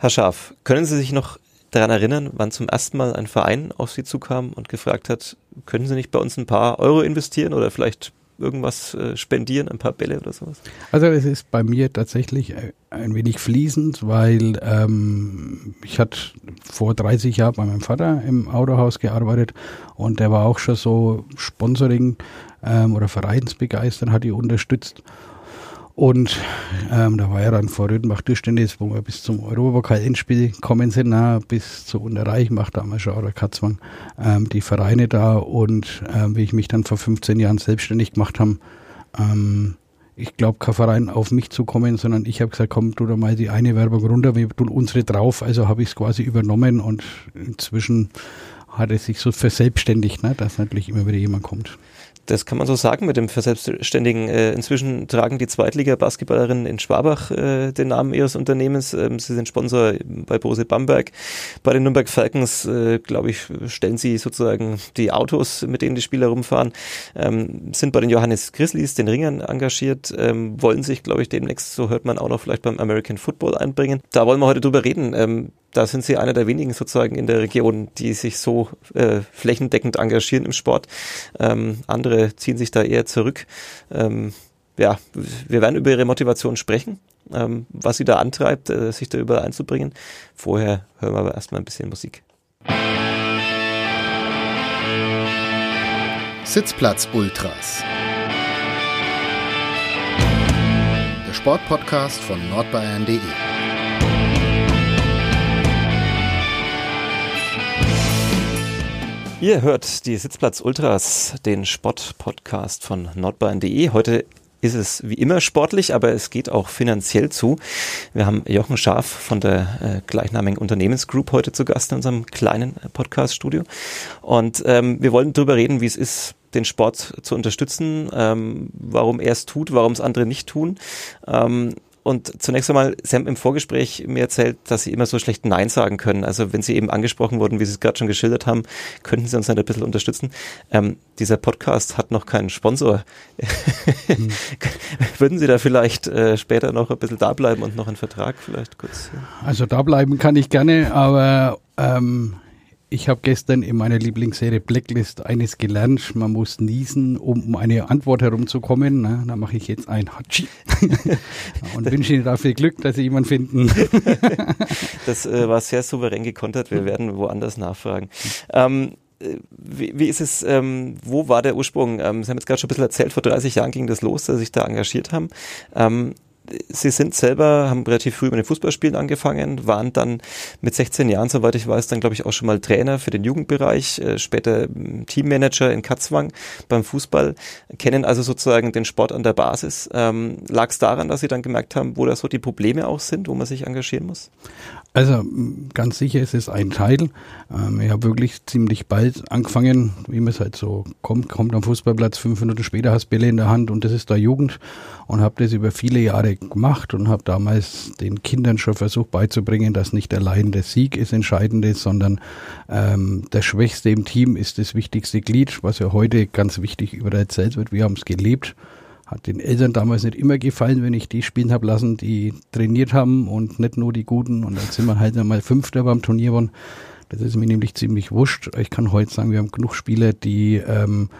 Herr Scharf, können Sie sich noch daran erinnern, wann zum ersten Mal ein Verein auf Sie zukam und gefragt hat, können Sie nicht bei uns ein paar Euro investieren oder vielleicht irgendwas äh, spendieren, ein paar Bälle oder sowas? Also es ist bei mir tatsächlich ein wenig fließend, weil ähm, ich hatte vor 30 Jahren bei meinem Vater im Autohaus gearbeitet und der war auch schon so Sponsoring ähm, oder Vereinsbegeistern, hat die unterstützt. Und ähm, da war ja dann vor Rödenbach Tischtennis, wo wir bis zum Europapokal-Endspiel gekommen sind, na, bis zu Unterreich macht damals schon oder Katzwang ähm, die Vereine da. Und ähm, wie ich mich dann vor 15 Jahren selbstständig gemacht habe, ähm, ich glaube, kein Verein auf mich zu kommen, sondern ich habe gesagt, komm, tu da mal die eine Werbung runter, wir tun unsere drauf. Also habe ich es quasi übernommen und inzwischen hat es sich so verselbstständigt, ne, dass natürlich immer wieder jemand kommt. Das kann man so sagen mit dem Verselbstständigen. Äh, inzwischen tragen die Zweitliga-Basketballerinnen in Schwabach äh, den Namen ihres Unternehmens. Ähm, sie sind Sponsor bei Bose Bamberg. Bei den Nürnberg Falcons, äh, glaube ich, stellen sie sozusagen die Autos, mit denen die Spieler rumfahren. Ähm, sind bei den Johannes Grizzlies, den Ringern, engagiert. Ähm, wollen sich, glaube ich, demnächst, so hört man auch noch vielleicht beim American Football einbringen. Da wollen wir heute drüber reden. Da sind sie einer der wenigen sozusagen in der Region, die sich so äh, flächendeckend engagieren im Sport. Ähm, andere ziehen sich da eher zurück. Ähm, ja, wir werden über ihre Motivation sprechen, ähm, was sie da antreibt, äh, sich da überall einzubringen. Vorher hören wir aber erstmal ein bisschen Musik. Sitzplatz Ultras. Der Sportpodcast von nordbayern.de. Ihr hört die Sitzplatz Ultras, den Sport-Podcast von nordbayern.de. Heute ist es wie immer sportlich, aber es geht auch finanziell zu. Wir haben Jochen Scharf von der äh, gleichnamigen Unternehmensgroup heute zu Gast in unserem kleinen äh, Podcast-Studio. Und ähm, wir wollen darüber reden, wie es ist, den Sport zu unterstützen, ähm, warum er es tut, warum es andere nicht tun. Ähm, und zunächst einmal, Sie haben im Vorgespräch mir erzählt, dass Sie immer so schlecht Nein sagen können. Also wenn Sie eben angesprochen wurden, wie Sie es gerade schon geschildert haben, könnten Sie uns dann ein bisschen unterstützen. Ähm, dieser Podcast hat noch keinen Sponsor. Hm. Würden Sie da vielleicht äh, später noch ein bisschen da bleiben und noch einen Vertrag vielleicht kurz? Also da bleiben kann ich gerne, aber ähm, ich habe gestern in meiner Lieblingsserie Blacklist eines gelernt. Man muss niesen, um um eine Antwort herumzukommen. Na, da mache ich jetzt ein Hatschi und wünsche Ihnen dafür Glück, dass Sie jemanden finden. das äh, war sehr souverän gekontert. Wir werden woanders nachfragen. Ähm, äh, wie, wie ist es, ähm, wo war der Ursprung? Ähm, Sie haben jetzt gerade schon ein bisschen erzählt, vor 30 Jahren ging das los, dass Sie sich da engagiert haben. Sie sind selber, haben relativ früh mit den Fußballspielen angefangen, waren dann mit 16 Jahren, soweit ich weiß, dann glaube ich auch schon mal Trainer für den Jugendbereich, äh, später ähm, Teammanager in Katzwang beim Fußball, kennen also sozusagen den Sport an der Basis. Ähm, Lag es daran, dass Sie dann gemerkt haben, wo da so die Probleme auch sind, wo man sich engagieren muss? Also ganz sicher ist es ein Teil. Ähm, ich habe wirklich ziemlich bald angefangen, wie man es halt so kommt, kommt am Fußballplatz, fünf Minuten später hast Bälle in der Hand und das ist da Jugend und habe das über viele Jahre gemacht und habe damals den Kindern schon versucht beizubringen, dass nicht allein der Sieg ist entscheidend ist, sondern ähm, der Schwächste im Team ist das wichtigste Glied, was ja heute ganz wichtig überall erzählt wird. Wir haben es gelebt hat den Eltern damals nicht immer gefallen, wenn ich die spielen habe lassen, die trainiert haben und nicht nur die Guten. Und dann sind wir halt einmal Fünfter beim Turnier geworden. Das ist mir nämlich ziemlich wurscht. Ich kann heute sagen, wir haben genug Spieler, die ähm,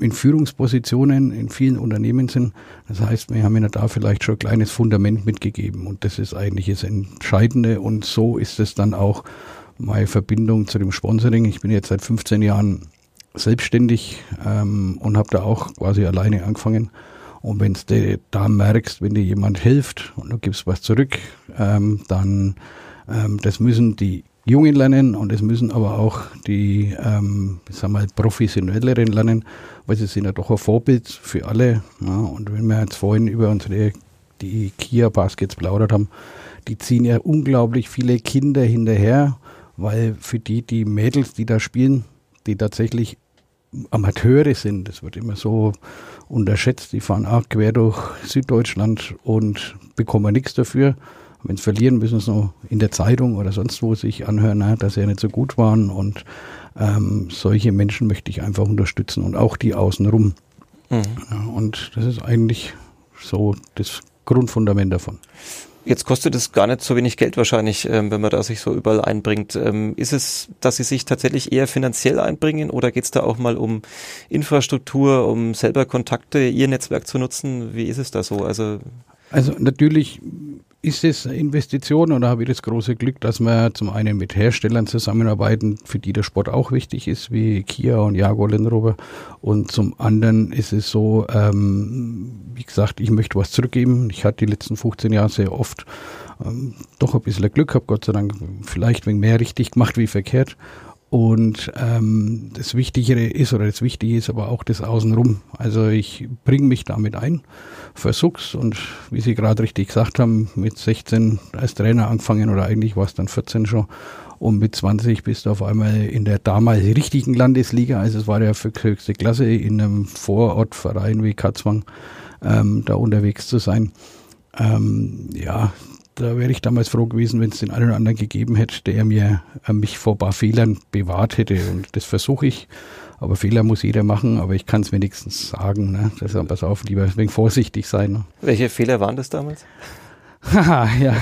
in Führungspositionen in vielen Unternehmen sind. Das heißt, wir haben ihnen da vielleicht schon ein kleines Fundament mitgegeben. Und das ist eigentlich das Entscheidende. Und so ist es dann auch meine Verbindung zu dem Sponsoring. Ich bin jetzt seit 15 Jahren selbstständig ähm, und habe da auch quasi alleine angefangen und wenn du da merkst, wenn dir jemand hilft und du gibst was zurück, ähm, dann ähm, das müssen die Jungen lernen und das müssen aber auch die, ähm, sagen wir mal, professionelleren lernen, weil sie sind ja doch ein Vorbild für alle. Ja, und wenn wir jetzt vorhin über unsere die Kia Baskets plaudert haben, die ziehen ja unglaublich viele Kinder hinterher, weil für die die Mädels, die da spielen, die tatsächlich Amateure sind, das wird immer so unterschätzt. Die fahren auch quer durch Süddeutschland und bekommen nichts dafür. Wenn sie verlieren, müssen sie noch in der Zeitung oder sonst wo sich anhören, dass sie ja nicht so gut waren. Und ähm, solche Menschen möchte ich einfach unterstützen und auch die außenrum. Mhm. Und das ist eigentlich so das Grundfundament davon. Jetzt kostet es gar nicht so wenig Geld wahrscheinlich, ähm, wenn man da sich so überall einbringt. Ähm, ist es, dass Sie sich tatsächlich eher finanziell einbringen oder geht es da auch mal um Infrastruktur, um selber Kontakte, Ihr Netzwerk zu nutzen? Wie ist es da so? Also, also natürlich ist es eine Investition und habe ich das große Glück, dass wir zum einen mit Herstellern zusammenarbeiten, für die der Sport auch wichtig ist, wie Kia und Jaguar Land Rover. Und zum anderen ist es so, ähm, wie gesagt, ich möchte was zurückgeben. Ich hatte die letzten 15 Jahre sehr oft ähm, doch ein bisschen Glück gehabt, Gott sei Dank, vielleicht wegen mehr richtig gemacht wie verkehrt. Und ähm, das Wichtigere ist, oder das Wichtige ist aber auch das Außenrum. Also ich bringe mich damit ein, versuch's und wie Sie gerade richtig gesagt haben, mit 16 als Trainer angefangen oder eigentlich war es dann 14 schon. Und mit 20 bist du auf einmal in der damals richtigen Landesliga, also es war ja für höchste Klasse, in einem Vorortverein wie Katzwang ähm, da unterwegs zu sein. Ähm, ja, da wäre ich damals froh gewesen, wenn es den einen oder anderen gegeben hätte, der mir äh, mich vor ein paar Fehlern bewahrt hätte. Und das versuche ich. Aber Fehler muss jeder machen, aber ich kann es wenigstens sagen. Ne? Deshalb pass auf, lieber wenig vorsichtig sein. Ne? Welche Fehler waren das damals? Haha, ja.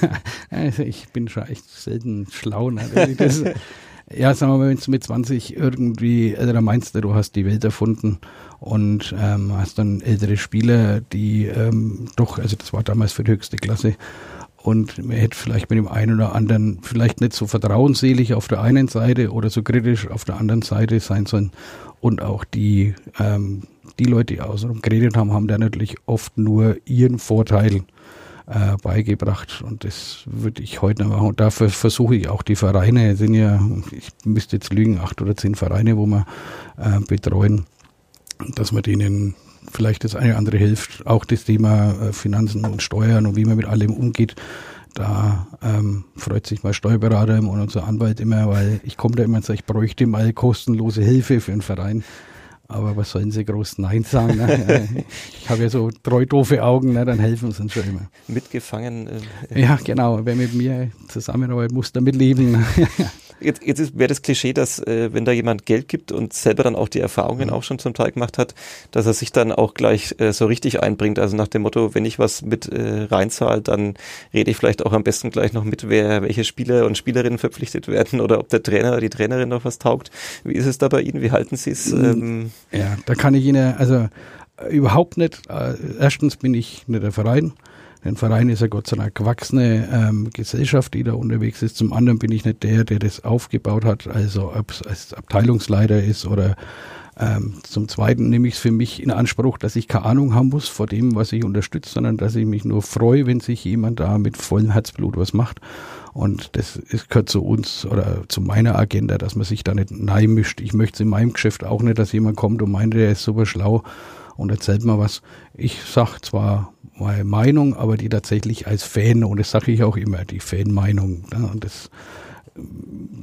also ich bin schon echt selten schlau. Ne? Das, ja, sagen wir mal, wenn du mit 20 irgendwie, also da meinst du, du hast die Welt erfunden und ähm, hast dann ältere Spieler, die ähm, doch, also das war damals für die höchste Klasse, und man hätte vielleicht mit dem einen oder anderen vielleicht nicht so vertrauensselig auf der einen Seite oder so kritisch auf der anderen Seite sein sollen. Und auch die, ähm, die Leute, die außenrum geredet haben, haben da natürlich oft nur ihren Vorteil äh, beigebracht. Und das würde ich heute noch machen. Und dafür versuche ich auch die Vereine, sind ja, ich müsste jetzt lügen, acht oder zehn Vereine, wo wir äh, betreuen, dass man denen vielleicht das eine oder andere hilft. Auch das Thema äh, Finanzen und Steuern und wie man mit allem umgeht. Da ähm, freut sich mein Steuerberater und unser Anwalt immer, weil ich komme da immer und sage, ich bräuchte mal kostenlose Hilfe für einen Verein. Aber was sollen sie groß Nein sagen? Ne? ich habe ja so treu doofe Augen, ne? dann helfen sie uns schon immer. Mitgefangen. Äh, ja, genau. Wer mit mir zusammenarbeitet, muss damit leben. Jetzt, jetzt wäre das Klischee, dass äh, wenn da jemand Geld gibt und selber dann auch die Erfahrungen mhm. auch schon zum Teil gemacht hat, dass er sich dann auch gleich äh, so richtig einbringt. Also nach dem Motto, wenn ich was mit äh, reinzahle, dann rede ich vielleicht auch am besten gleich noch mit, wer welche Spieler und Spielerinnen verpflichtet werden oder ob der Trainer oder die Trainerin noch was taugt. Wie ist es da bei Ihnen? Wie halten Sie es? Mhm. Ähm? Ja, da kann ich Ihnen also überhaupt nicht. Äh, erstens bin ich nicht der Verein. Ein Verein ist ja Gott sei Dank gewachsene ähm, Gesellschaft, die da unterwegs ist. Zum anderen bin ich nicht der, der das aufgebaut hat, also ob es als Abteilungsleiter ist oder ähm, zum Zweiten nehme ich es für mich in Anspruch, dass ich keine Ahnung haben muss vor dem, was ich unterstütze, sondern dass ich mich nur freue, wenn sich jemand da mit vollem Herzblut was macht. Und das ist, gehört zu uns oder zu meiner Agenda, dass man sich da nicht mischt. Ich möchte es in meinem Geschäft auch nicht, dass jemand kommt und meint, der ist super schlau und erzählt mal was. Ich sag zwar meine Meinung, aber die tatsächlich als Fan, und das sage ich auch immer, die Fanmeinung. Ne, das,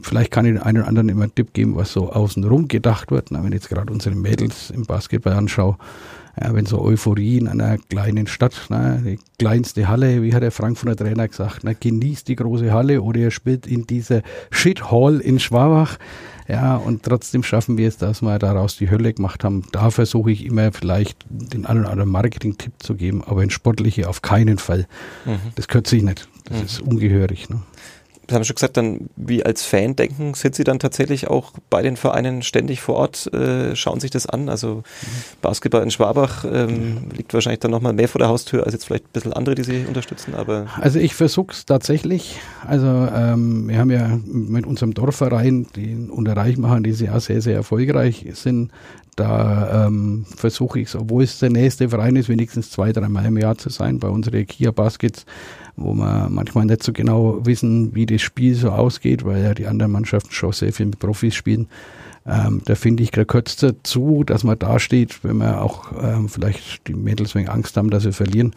vielleicht kann ich den einen oder anderen immer einen Tipp geben, was so außenrum gedacht wird. Na, wenn ich jetzt gerade unsere Mädels im Basketball anschaue, ja, wenn so Euphorie in einer kleinen Stadt, na, die kleinste Halle, wie hat der Frankfurter Trainer gesagt, na, genießt die große Halle oder ihr spielt in dieser Shit Hall in Schwabach. Ja, und trotzdem schaffen wir es, dass wir daraus die Hölle gemacht haben. Da versuche ich immer vielleicht den einen oder anderen Marketing-Tipp zu geben, aber in Sportliche auf keinen Fall. Mhm. Das gehört sich nicht. Das mhm. ist ungehörig. Ne? Sie haben schon gesagt, dann wie als Fan denken, sind Sie dann tatsächlich auch bei den Vereinen ständig vor Ort, äh, schauen sich das an. Also mhm. Basketball in Schwabach ähm, liegt wahrscheinlich dann nochmal mehr vor der Haustür als jetzt vielleicht ein bisschen andere, die Sie unterstützen. Aber also ich versuche es tatsächlich. Also ähm, wir haben ja mit unserem Dorfverein, den unterreich machen, die sehr, sehr, sehr erfolgreich sind, da ähm, versuche ich es, obwohl es der nächste Verein ist, wenigstens zwei, dreimal im Jahr zu sein. Bei unseren Kia Baskets wo wir manchmal nicht so genau wissen, wie das Spiel so ausgeht, weil ja die anderen Mannschaften schon sehr viel mit Profis spielen. Ähm, da finde ich, gehört es dazu, dass man da steht, wenn man auch ähm, vielleicht die Mädels wegen Angst haben, dass sie verlieren.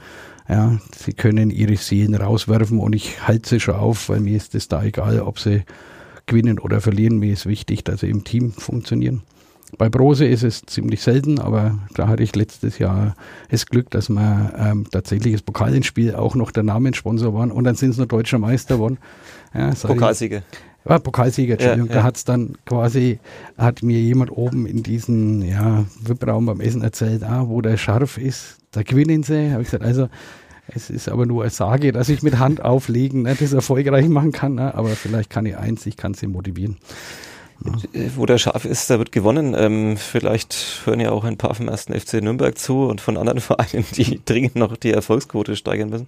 Ja, sie können ihre Seelen rauswerfen und ich halte sie schon auf, weil mir ist es da egal, ob sie gewinnen oder verlieren. Mir ist wichtig, dass sie im Team funktionieren. Bei Brose ist es ziemlich selten, aber da hatte ich letztes Jahr das Glück, dass wir ähm, tatsächlich das Pokalinspiel auch noch der Namenssponsor waren und dann sind es nur deutscher Meister geworden. Ja, Pokalsieger. Ja, Pokalsieger, Entschuldigung. Ja, ja. Da hat es dann quasi, hat mir jemand oben in diesem ja, VIP-Raum beim Essen erzählt, ah, wo der Scharf ist, da gewinnen sie. Habe ich gesagt, also Es ist aber nur eine Sage, dass ich mit Hand auflegen ne, das erfolgreich machen kann. Ne? Aber vielleicht kann ich eins, ich kann sie motivieren. Äh, wo der Schaf ist, da wird gewonnen. Ähm, vielleicht hören ja auch ein paar vom ersten FC Nürnberg zu und von anderen Vereinen, die dringend noch die Erfolgsquote steigern müssen.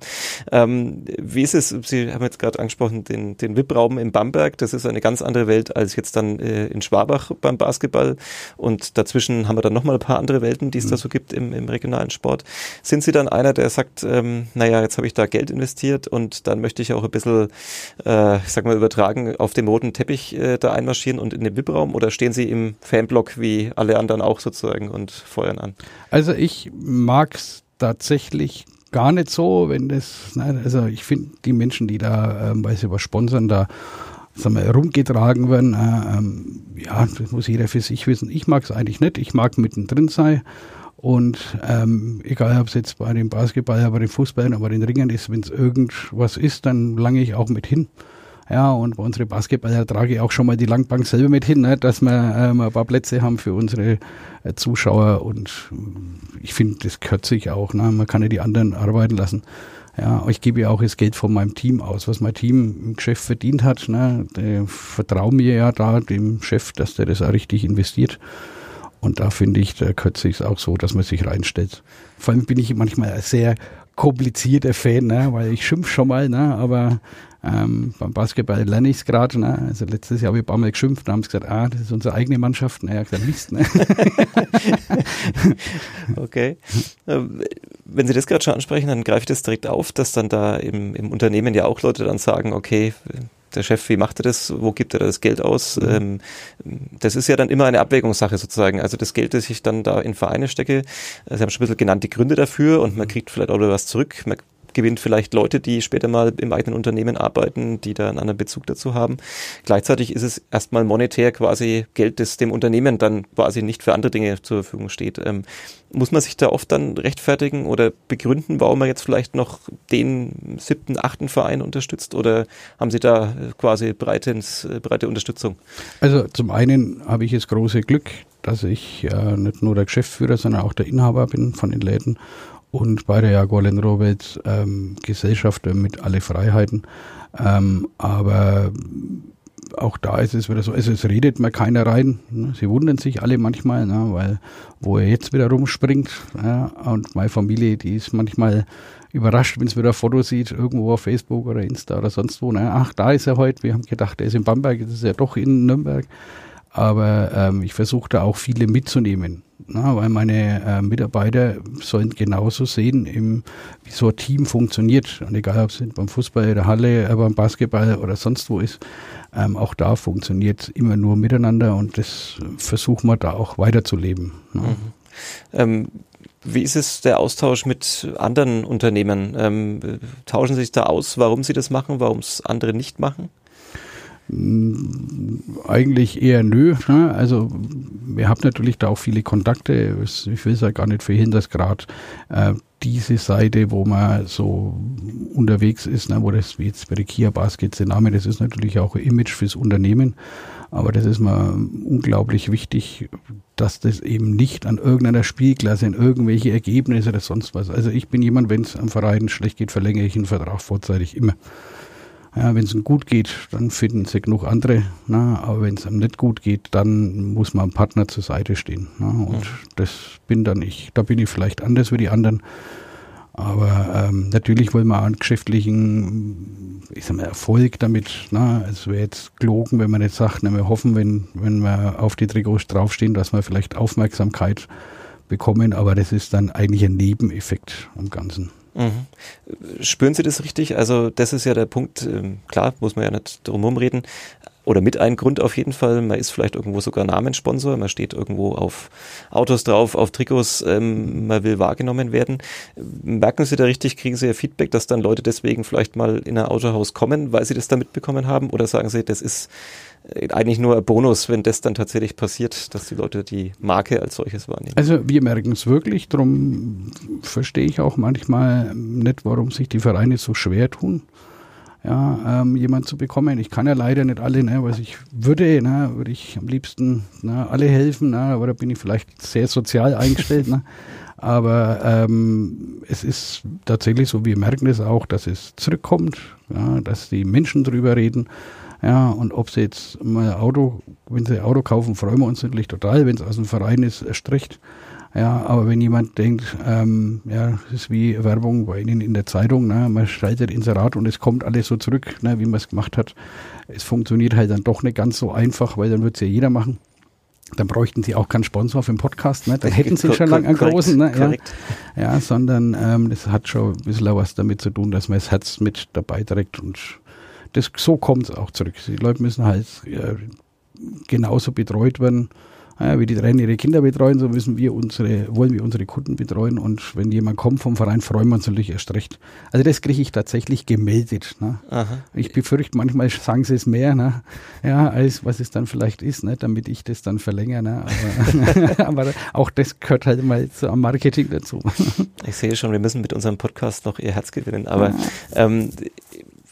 Ähm, wie ist es, Sie haben jetzt gerade angesprochen, den, den VIP-Raum in Bamberg, das ist eine ganz andere Welt als jetzt dann äh, in Schwabach beim Basketball und dazwischen haben wir dann nochmal ein paar andere Welten, die es mhm. da so gibt im, im regionalen Sport. Sind Sie dann einer, der sagt, ähm, naja, jetzt habe ich da Geld investiert und dann möchte ich auch ein bisschen, äh, ich sag mal, übertragen, auf dem roten Teppich äh, da einmarschieren und in den VIP-Raum oder stehen Sie im Fanblock wie alle anderen auch sozusagen und feuern an? Also ich mag es tatsächlich gar nicht so, wenn das, nein, also ich finde die Menschen, die da, ähm, weil sie was sponsern, da sagen wir, rumgetragen werden, äh, ähm, ja, das muss jeder für sich wissen. Ich mag es eigentlich nicht, ich mag mittendrin sein. Und ähm, egal, ob es jetzt bei dem Basketball, bei den Fußballen, aber den Ringen ist, wenn es irgendwas ist, dann lange ich auch mit hin. Ja, und bei unseren Basketballer trage ich auch schon mal die Langbank selber mit hin, ne, dass wir ähm, ein paar Plätze haben für unsere äh, Zuschauer. Und äh, ich finde, das gehört sich auch. Ne? Man kann ja die anderen arbeiten lassen. Ja, ich gebe ja auch das Geld von meinem Team aus, was mein Team im Geschäft verdient hat. Ne? Vertraue mir ja da dem Chef, dass der das auch richtig investiert. Und da finde ich, da gehört sich auch so, dass man sich reinstellt. Vor allem bin ich manchmal ein sehr komplizierter Fan, ne? weil ich schimpf schon mal, ne? aber ähm, beim Basketball lerne ich es gerade. Ne? Also letztes Jahr habe ich ein paar Mal geschimpft und haben gesagt, ah, das ist unsere eigene Mannschaft. Naja, gesagt, Mist. Ne? okay. Ähm, wenn Sie das gerade schon ansprechen, dann greife ich das direkt auf, dass dann da im, im Unternehmen ja auch Leute dann sagen, okay, der Chef, wie macht er das, wo gibt er das Geld aus? Mhm. Ähm, das ist ja dann immer eine Abwägungssache sozusagen. Also das Geld, das ich dann da in Vereine stecke, Sie haben schon ein bisschen genannt die Gründe dafür und man mhm. kriegt vielleicht auch was zurück. Man gewinnt vielleicht Leute, die später mal im eigenen Unternehmen arbeiten, die da einen anderen Bezug dazu haben. Gleichzeitig ist es erstmal monetär quasi Geld, das dem Unternehmen dann quasi nicht für andere Dinge zur Verfügung steht. Ähm, muss man sich da oft dann rechtfertigen oder begründen, warum man jetzt vielleicht noch den siebten, achten Verein unterstützt oder haben Sie da quasi breitens, breite Unterstützung? Also zum einen habe ich das große Glück, dass ich äh, nicht nur der Geschäftsführer, sondern auch der Inhaber bin von den Läden und bei der Land Rover ähm, Gesellschafter mit alle Freiheiten. Ähm, aber auch da ist es wieder so, also es redet mir keiner rein. Ne? Sie wundern sich alle manchmal, ne? weil wo er jetzt wieder rumspringt. Ja? Und meine Familie, die ist manchmal überrascht, wenn es wieder ein Foto sieht, irgendwo auf Facebook oder Insta oder sonst wo. Ne? Ach, da ist er heute. Wir haben gedacht, er ist in Bamberg, jetzt ist er doch in Nürnberg. Aber ähm, ich versuche da auch viele mitzunehmen. Na, weil meine äh, Mitarbeiter sollen genauso sehen, im, wie so ein Team funktioniert. Und egal, ob es beim Fußball, in der Halle, äh, beim Basketball oder sonst wo ist, ähm, auch da funktioniert immer nur miteinander und das versuchen wir da auch weiterzuleben. Ne? Mhm. Ähm, wie ist es der Austausch mit anderen Unternehmen? Ähm, tauschen Sie sich da aus, warum Sie das machen, warum es andere nicht machen? Eigentlich eher nö. Ne? Also wir haben natürlich da auch viele Kontakte. Ich will es ja gar nicht verhindern, dass gerade äh, diese Seite, wo man so unterwegs ist, ne, wo das jetzt bei der Kia Basket der Name, das ist natürlich auch ein Image fürs Unternehmen. Aber das ist mir unglaublich wichtig, dass das eben nicht an irgendeiner Spielklasse, in irgendwelche Ergebnisse oder sonst was. Also ich bin jemand, wenn es am Verein schlecht geht, verlängere ich einen Vertrag vorzeitig immer. Ja, wenn es ihm gut geht, dann finden sie genug andere. Na, aber wenn es ihm nicht gut geht, dann muss man einem Partner zur Seite stehen. Na, und mhm. das bin dann ich. Da bin ich vielleicht anders wie die anderen. Aber ähm, natürlich wollen wir einen geschäftlichen ich sag mal, Erfolg damit. Na, es wäre jetzt gelogen, wenn man nicht sagt, na, wir hoffen, wenn, wenn wir auf die Trikots draufstehen, dass wir vielleicht Aufmerksamkeit bekommen. Aber das ist dann eigentlich ein Nebeneffekt am Ganzen. Mhm. Spüren Sie das richtig? Also das ist ja der Punkt, ähm, klar, muss man ja nicht drum reden, oder mit einem Grund auf jeden Fall. Man ist vielleicht irgendwo sogar Namenssponsor, man steht irgendwo auf Autos drauf, auf Trikots, ähm, man will wahrgenommen werden. Merken Sie da richtig, kriegen Sie ja Feedback, dass dann Leute deswegen vielleicht mal in ein Autohaus kommen, weil sie das da mitbekommen haben? Oder sagen Sie, das ist äh, eigentlich nur ein Bonus, wenn das dann tatsächlich passiert, dass die Leute die Marke als solches wahrnehmen. Also wir merken es wirklich, darum verstehe ich auch manchmal nicht, warum sich die Vereine so schwer tun, ja, ähm, jemand zu bekommen. Ich kann ja leider nicht alle, ne, was ich würde, ne, würde ich am liebsten ne, alle helfen, ne, aber da bin ich vielleicht sehr sozial eingestellt. ne. Aber ähm, es ist tatsächlich so, wir merken es auch, dass es zurückkommt, ja, dass die Menschen drüber reden. Ja, und ob sie jetzt mal Auto, wenn sie ein Auto kaufen, freuen wir uns natürlich total, wenn es aus dem Verein ist, erst recht. Ja, aber wenn jemand denkt, ähm, ja, es ist wie Werbung bei Ihnen in der Zeitung, ne, man schaltet Inserat und es kommt alles so zurück, ne, wie man es gemacht hat. Es funktioniert halt dann doch nicht ganz so einfach, weil dann wird es ja jeder machen. Dann bräuchten sie auch keinen Sponsor für den Podcast, ne? Dann hätten sie schon lange einen großen, ne? Ja, ja sondern ähm, das hat schon ein bisschen was damit zu tun, dass man das Herz mit dabei trägt und das, so kommt es auch zurück. Die Leute müssen halt ja, genauso betreut werden ja, wie die Trainer ihre Kinder betreuen, so müssen wir unsere, wollen wir unsere Kunden betreuen. Und wenn jemand kommt vom Verein, freuen wir uns natürlich erst recht. Also das kriege ich tatsächlich gemeldet. Ne? Ich befürchte, manchmal sagen sie es mehr, ne? ja, als was es dann vielleicht ist, ne? damit ich das dann verlängere. Ne? Aber, aber auch das gehört halt mal zum Marketing dazu. Ich sehe schon, wir müssen mit unserem Podcast noch ihr Herz gewinnen. Aber ähm,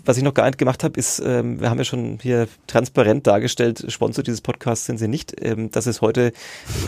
was ich noch gar nicht gemacht habe, ist, ähm, wir haben ja schon hier transparent dargestellt, Sponsor dieses Podcasts sind sie nicht, ähm, dass es heute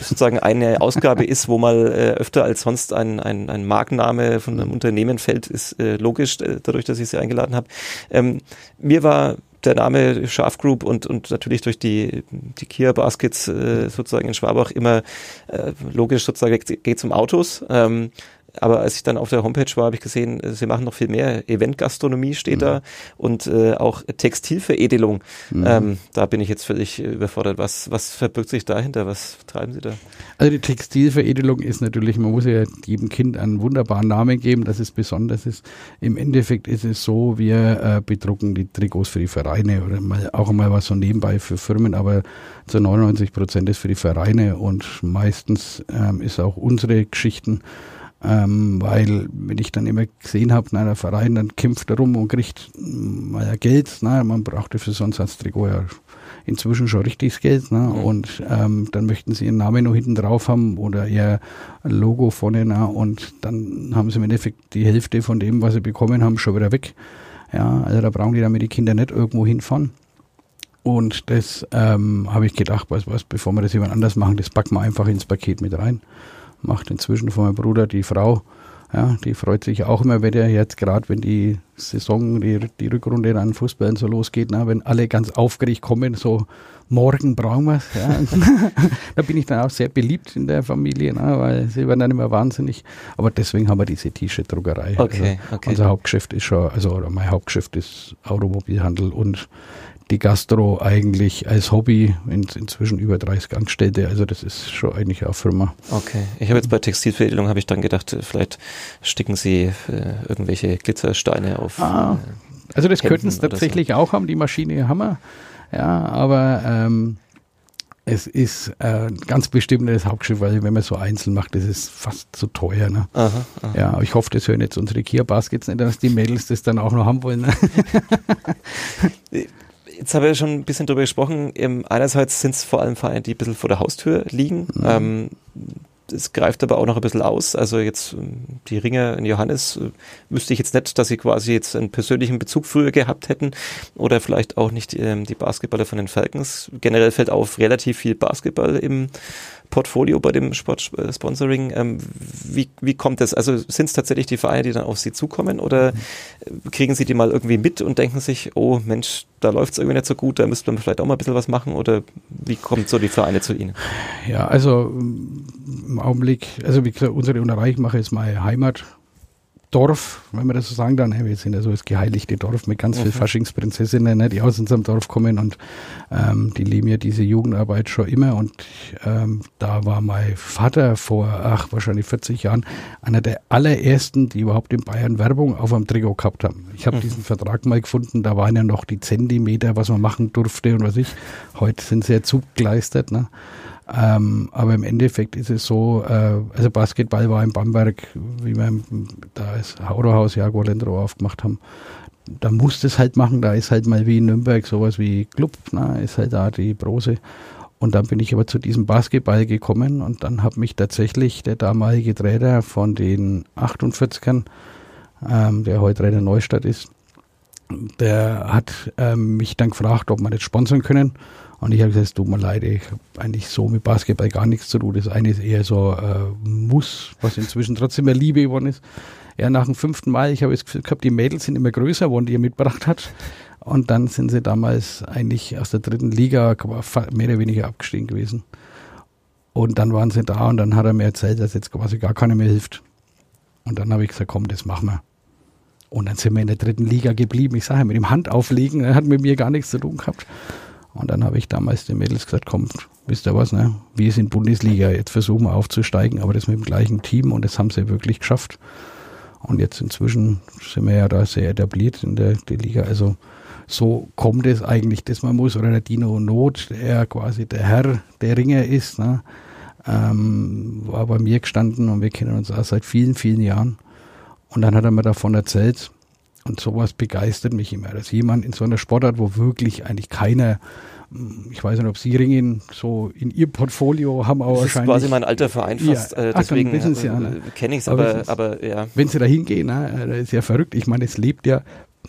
sozusagen eine Ausgabe ist, wo mal äh, öfter als sonst ein, ein, ein Markenname von einem Unternehmen fällt, ist äh, logisch, äh, dadurch, dass ich sie eingeladen habe. Ähm, mir war der Name Schaf Group und, und natürlich durch die, die Kia Baskets äh, sozusagen in Schwabach immer äh, logisch sozusagen geht es um Autos. Ähm, aber als ich dann auf der Homepage war, habe ich gesehen, äh, sie machen noch viel mehr. Eventgastronomie steht mhm. da und äh, auch Textilveredelung. Mhm. Ähm, da bin ich jetzt völlig überfordert. Was, was verbirgt sich dahinter? Was treiben Sie da? Also die Textilveredelung ist natürlich, man muss ja jedem Kind einen wunderbaren Namen geben, dass es besonders ist. Im Endeffekt ist es so, wir äh, bedrucken die Trikots für die Vereine oder mal, auch mal was so nebenbei für Firmen, aber zu 99 Prozent ist für die Vereine und meistens ähm, ist auch unsere Geschichten ähm, weil, wenn ich dann immer gesehen habe, der Verein dann kämpft er rum und kriegt mal ja Geld, na, man brauchte für so ein Trikot ja inzwischen schon richtiges Geld, ne? Und ähm, dann möchten sie ihren Namen noch hinten drauf haben oder ihr Logo vorne, na, und dann haben sie im Endeffekt die Hälfte von dem, was sie bekommen haben, schon wieder weg. Ja, also da brauchen die damit die Kinder nicht irgendwo hinfahren. Und das ähm, habe ich gedacht, was, was, bevor wir das jemand anders machen, das packen wir einfach ins Paket mit rein macht inzwischen von meinem Bruder die Frau. Ja, die freut sich auch immer wieder jetzt gerade, wenn die Saison, die, die Rückrunde an Fußballen so losgeht, na, wenn alle ganz aufgeregt kommen, so morgen brauchen wir es. Ja. da bin ich dann auch sehr beliebt in der Familie, na, weil sie werden dann immer wahnsinnig. Aber deswegen haben wir diese T-Shirt-Druckerei. Okay, also okay. Unser Hauptgeschäft ist schon, also mein Hauptgeschäft ist Automobilhandel und die Gastro eigentlich als Hobby in, inzwischen über 30 Angestellte. Also das ist schon eigentlich eine Firma. Okay. Ich habe jetzt bei Textilveredelung habe ich dann gedacht, vielleicht sticken sie äh, irgendwelche Glitzersteine auf. Ah, äh, also das könnten es tatsächlich so. auch haben, die Maschine Hammer. Ja, aber ähm, es ist äh, ganz bestimmt das Hauptschiff, weil wenn man so einzeln macht, das ist fast zu teuer. Ne? Aha, aha. Ja, ich hoffe, das hören jetzt unsere Kia Baskets nicht, dass die Mädels das dann auch noch haben wollen. Ne? Jetzt haben wir schon ein bisschen drüber gesprochen. Ähm, einerseits sind es vor allem Vereine, die ein bisschen vor der Haustür liegen. Mhm. Ähm, es greift aber auch noch ein bisschen aus. Also jetzt ähm, die Ringer in Johannes äh, wüsste ich jetzt nicht, dass sie quasi jetzt einen persönlichen Bezug früher gehabt hätten oder vielleicht auch nicht ähm, die Basketballer von den Falcons. Generell fällt auf relativ viel Basketball im Portfolio bei dem Sportsponsoring. Ähm, wie, wie kommt das? Also sind es tatsächlich die Vereine, die dann auf Sie zukommen oder kriegen Sie die mal irgendwie mit und denken sich, oh Mensch, da läuft es irgendwie nicht so gut, da müsste man vielleicht auch mal ein bisschen was machen oder wie kommt so die Vereine zu Ihnen? Ja, also im Augenblick, also wie gesagt, unsere Unterreichmache ist meine Heimat Dorf, wenn man das so sagen kann, wir sind ja so das geheiligte Dorf mit ganz mhm. vielen Faschingsprinzessinnen, ne, die aus unserem Dorf kommen und ähm, die leben ja diese Jugendarbeit schon immer und ähm, da war mein Vater vor, ach, wahrscheinlich 40 Jahren, einer der allerersten, die überhaupt in Bayern Werbung auf einem Trikot gehabt haben. Ich habe mhm. diesen Vertrag mal gefunden, da waren ja noch die Zentimeter, was man machen durfte und was ich. Heute sind sie ja zugeleistet, ne? Ähm, aber im Endeffekt ist es so, äh, also Basketball war in Bamberg, wie wir da das Autohaus Jaguar Lendro aufgemacht haben, da musste es halt machen, da ist halt mal wie in Nürnberg sowas wie Club, na, ist halt da die Brose. Und dann bin ich aber zu diesem Basketball gekommen und dann hat mich tatsächlich der damalige Trainer von den 48ern, ähm, der heute Trainer Neustadt ist, der hat ähm, mich dann gefragt, ob wir das sponsern können. Und ich habe gesagt, es tut mir leid, ich habe eigentlich so mit Basketball gar nichts zu tun. Das eine ist eher so äh, Muss, was inzwischen trotzdem mehr Liebe geworden ist. Ja, nach dem fünften Mal, ich habe das Gefühl gehabt, die Mädels sind immer größer geworden, die er mitgebracht hat. Und dann sind sie damals eigentlich aus der dritten Liga mehr oder weniger abgestiegen gewesen. Und dann waren sie da und dann hat er mir erzählt, dass jetzt quasi gar keiner mehr hilft. Und dann habe ich gesagt, komm, das machen wir. Und dann sind wir in der dritten Liga geblieben. Ich sage, mit dem Handauflegen, er hat mit mir gar nichts zu tun gehabt. Und dann habe ich damals den Mädels gesagt, komm, wisst ihr was, ne? Wir sind Bundesliga, jetzt versuchen wir aufzusteigen, aber das mit dem gleichen Team und das haben sie wirklich geschafft. Und jetzt inzwischen sind wir ja da sehr etabliert in der, der Liga. Also so kommt es eigentlich, dass man muss, oder der Dino Not, der quasi der Herr der Ringer ist, ne? ähm, war bei mir gestanden und wir kennen uns auch seit vielen, vielen Jahren. Und dann hat er mir davon erzählt, und sowas begeistert mich immer, dass jemand in so einer Sportart, wo wirklich eigentlich keiner, hm, ich weiß nicht, ob Sie Ringen so in Ihr Portfolio haben, aber das wahrscheinlich. Das ist quasi mein alter Verein fast, ja, äh, deswegen äh, ja, ne? kenne ich es, aber, aber, aber, ja. Wenn Sie da hingehen, ne, das ist ja verrückt. Ich meine, es lebt ja,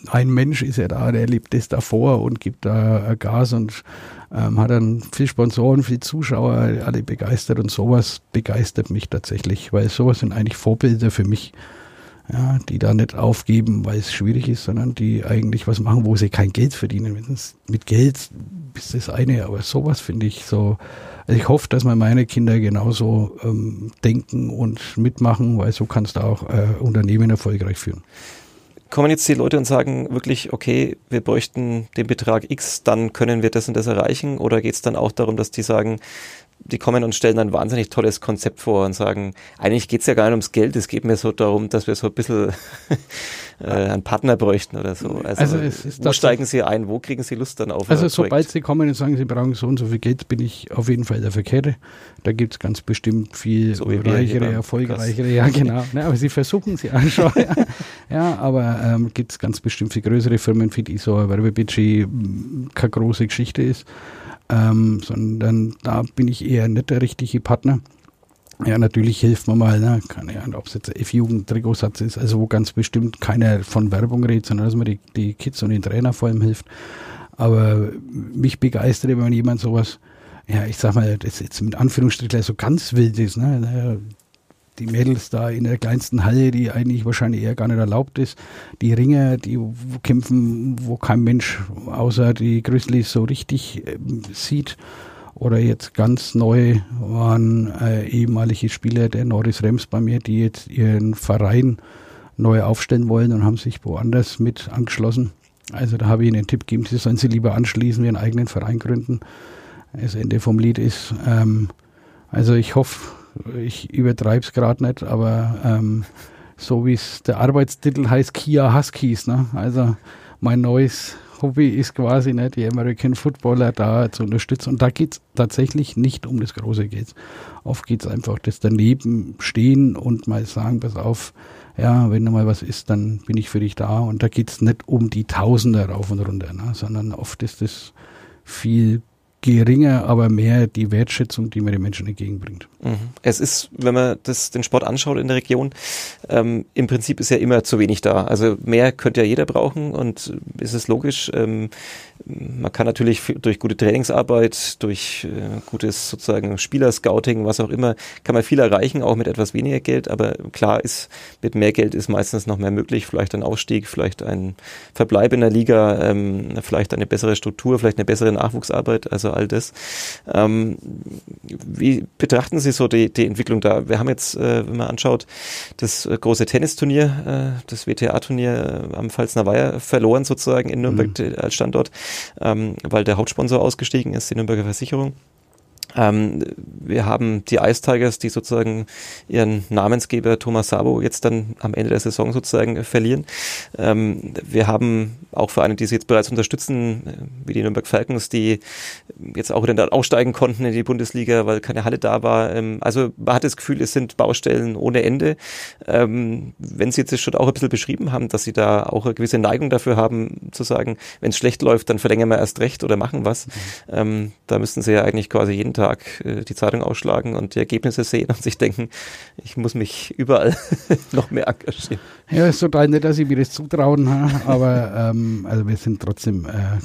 ein Mensch ist ja da, der lebt das davor und gibt da Gas und ähm, hat dann viel Sponsoren, viel Zuschauer, alle begeistert und sowas begeistert mich tatsächlich, weil sowas sind eigentlich Vorbilder für mich ja, die da nicht aufgeben, weil es schwierig ist, sondern die eigentlich was machen, wo sie kein Geld verdienen. Mit Geld ist das eine, aber sowas finde ich so. Also ich hoffe, dass meine Kinder genauso ähm, denken und mitmachen, weil so kannst du auch äh, Unternehmen erfolgreich führen. Kommen jetzt die Leute und sagen wirklich, okay, wir bräuchten den Betrag X, dann können wir das und das erreichen? Oder geht es dann auch darum, dass die sagen, die kommen und stellen ein wahnsinnig tolles Konzept vor und sagen, eigentlich geht's ja gar nicht ums Geld, es geht mir so darum, dass wir so ein bisschen äh, einen Partner bräuchten oder so. Also, also wo steigen Sie ein, wo kriegen Sie Lust dann auf? Also sobald Sie kommen und sagen, Sie brauchen so und so viel Geld, bin ich auf jeden Fall der Verkehrte. Da gibt's ganz bestimmt viel so reichere, erfolgreichere, ja genau. Ne, aber Sie versuchen sie schon. ja. aber ähm, gibt's ganz bestimmt viel größere Firmen, für die so ein Werbebudget keine große Geschichte ist ähm, sondern da bin ich eher nicht der richtige Partner. Ja, natürlich hilft man mal, ne? keine Ahnung, ob es jetzt ein F-Jugend-Trikotsatz ist, also wo ganz bestimmt keiner von Werbung redet, sondern dass man die, die Kids und den Trainer vor allem hilft. Aber mich begeistert, wenn man jemand sowas, ja, ich sag mal, das jetzt mit Anführungsstrichen so ganz wild ist, ne? Die Mädels da in der kleinsten Halle, die eigentlich wahrscheinlich eher gar nicht erlaubt ist, die Ringer, die kämpfen, wo kein Mensch außer die Grizzlies so richtig äh, sieht. Oder jetzt ganz neu waren äh, ehemalige Spieler der Norris Rems bei mir, die jetzt ihren Verein neu aufstellen wollen und haben sich woanders mit angeschlossen. Also da habe ich ihnen den Tipp gegeben, sie sollen sie lieber anschließen, einen eigenen Verein gründen. Das Ende vom Lied ist, ähm, also ich hoffe, ich übertreibe es gerade nicht, aber ähm, so wie es der Arbeitstitel heißt, Kia Huskies. Ne? Also mein neues Hobby ist quasi nicht, die American Footballer da zu unterstützen. Und da geht es tatsächlich nicht um das große Geld. Oft geht es einfach das daneben stehen und mal sagen, pass auf, ja, wenn da mal was ist, dann bin ich für dich da. Und da geht es nicht um die Tausende rauf und runter, ne? sondern oft ist es viel geringer, aber mehr die Wertschätzung, die man den Menschen entgegenbringt. Mhm. Es ist, wenn man das, den Sport anschaut in der Region, ähm, im Prinzip ist ja immer zu wenig da. Also mehr könnte ja jeder brauchen und ist es logisch. Ähm, man kann natürlich durch gute Trainingsarbeit, durch äh, gutes sozusagen Spielerscouting, was auch immer, kann man viel erreichen, auch mit etwas weniger Geld. Aber klar ist, mit mehr Geld ist meistens noch mehr möglich. Vielleicht ein Aufstieg, vielleicht ein Verbleib in der Liga, ähm, vielleicht eine bessere Struktur, vielleicht eine bessere Nachwuchsarbeit, also all das. Ähm, wie betrachten Sie so die, die Entwicklung da? Wir haben jetzt, äh, wenn man anschaut, das äh, große Tennisturnier, äh, das WTA-Turnier am Pfalzner Weiher verloren sozusagen in Nürnberg mhm. als Standort ähm, weil der Hauptsponsor ausgestiegen ist, die Nürnberger Versicherung. Ähm, wir haben die Ice Tigers, die sozusagen ihren Namensgeber Thomas Sabo jetzt dann am Ende der Saison sozusagen verlieren. Ähm, wir haben auch Vereine, die sie jetzt bereits unterstützen, äh, wie die Nürnberg Falcons, die jetzt auch wieder aussteigen konnten in die Bundesliga, weil keine Halle da war. Ähm, also man hat das Gefühl, es sind Baustellen ohne Ende. Ähm, wenn Sie jetzt schon auch ein bisschen beschrieben haben, dass Sie da auch eine gewisse Neigung dafür haben, zu sagen, wenn es schlecht läuft, dann verlängern wir erst recht oder machen was. Mhm. Ähm, da müssten Sie ja eigentlich quasi jeden Tag Tag äh, die Zeitung ausschlagen und die Ergebnisse sehen und sich denken, ich muss mich überall noch mehr engagieren. Ja, ist total nett, dass ich mir das zutrauen, aber ähm, also wir sind trotzdem äh,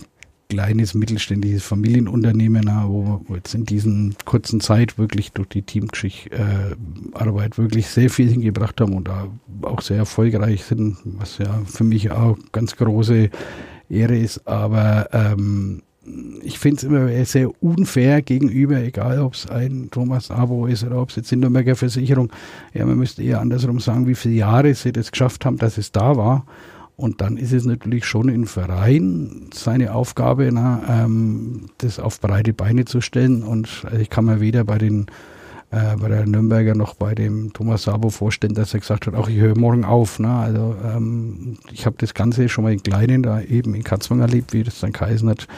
kleines mittelständisches Familienunternehmen, wo wir jetzt in diesen kurzen Zeit wirklich durch die Teamgeschichte-Arbeit äh, wirklich sehr viel hingebracht haben und auch sehr erfolgreich sind, was ja für mich auch ganz große Ehre ist. Aber ähm, ich finde es immer sehr unfair gegenüber, egal ob es ein Thomas Abo ist oder ob es jetzt in Nürnberger Versicherung. Ja, man müsste eher andersrum sagen, wie viele Jahre sie das geschafft haben, dass es da war. Und dann ist es natürlich schon im Verein seine Aufgabe, na, ähm, das auf breite Beine zu stellen. Und also ich kann mir weder bei den äh, bei der Nürnberger noch bei dem Thomas Sabo vorstellen, dass er gesagt hat, auch ich höre morgen auf. Ne? Also ähm, ich habe das Ganze schon mal in Kleinen da eben in Katzwang erlebt, wie das dann geheißen hat.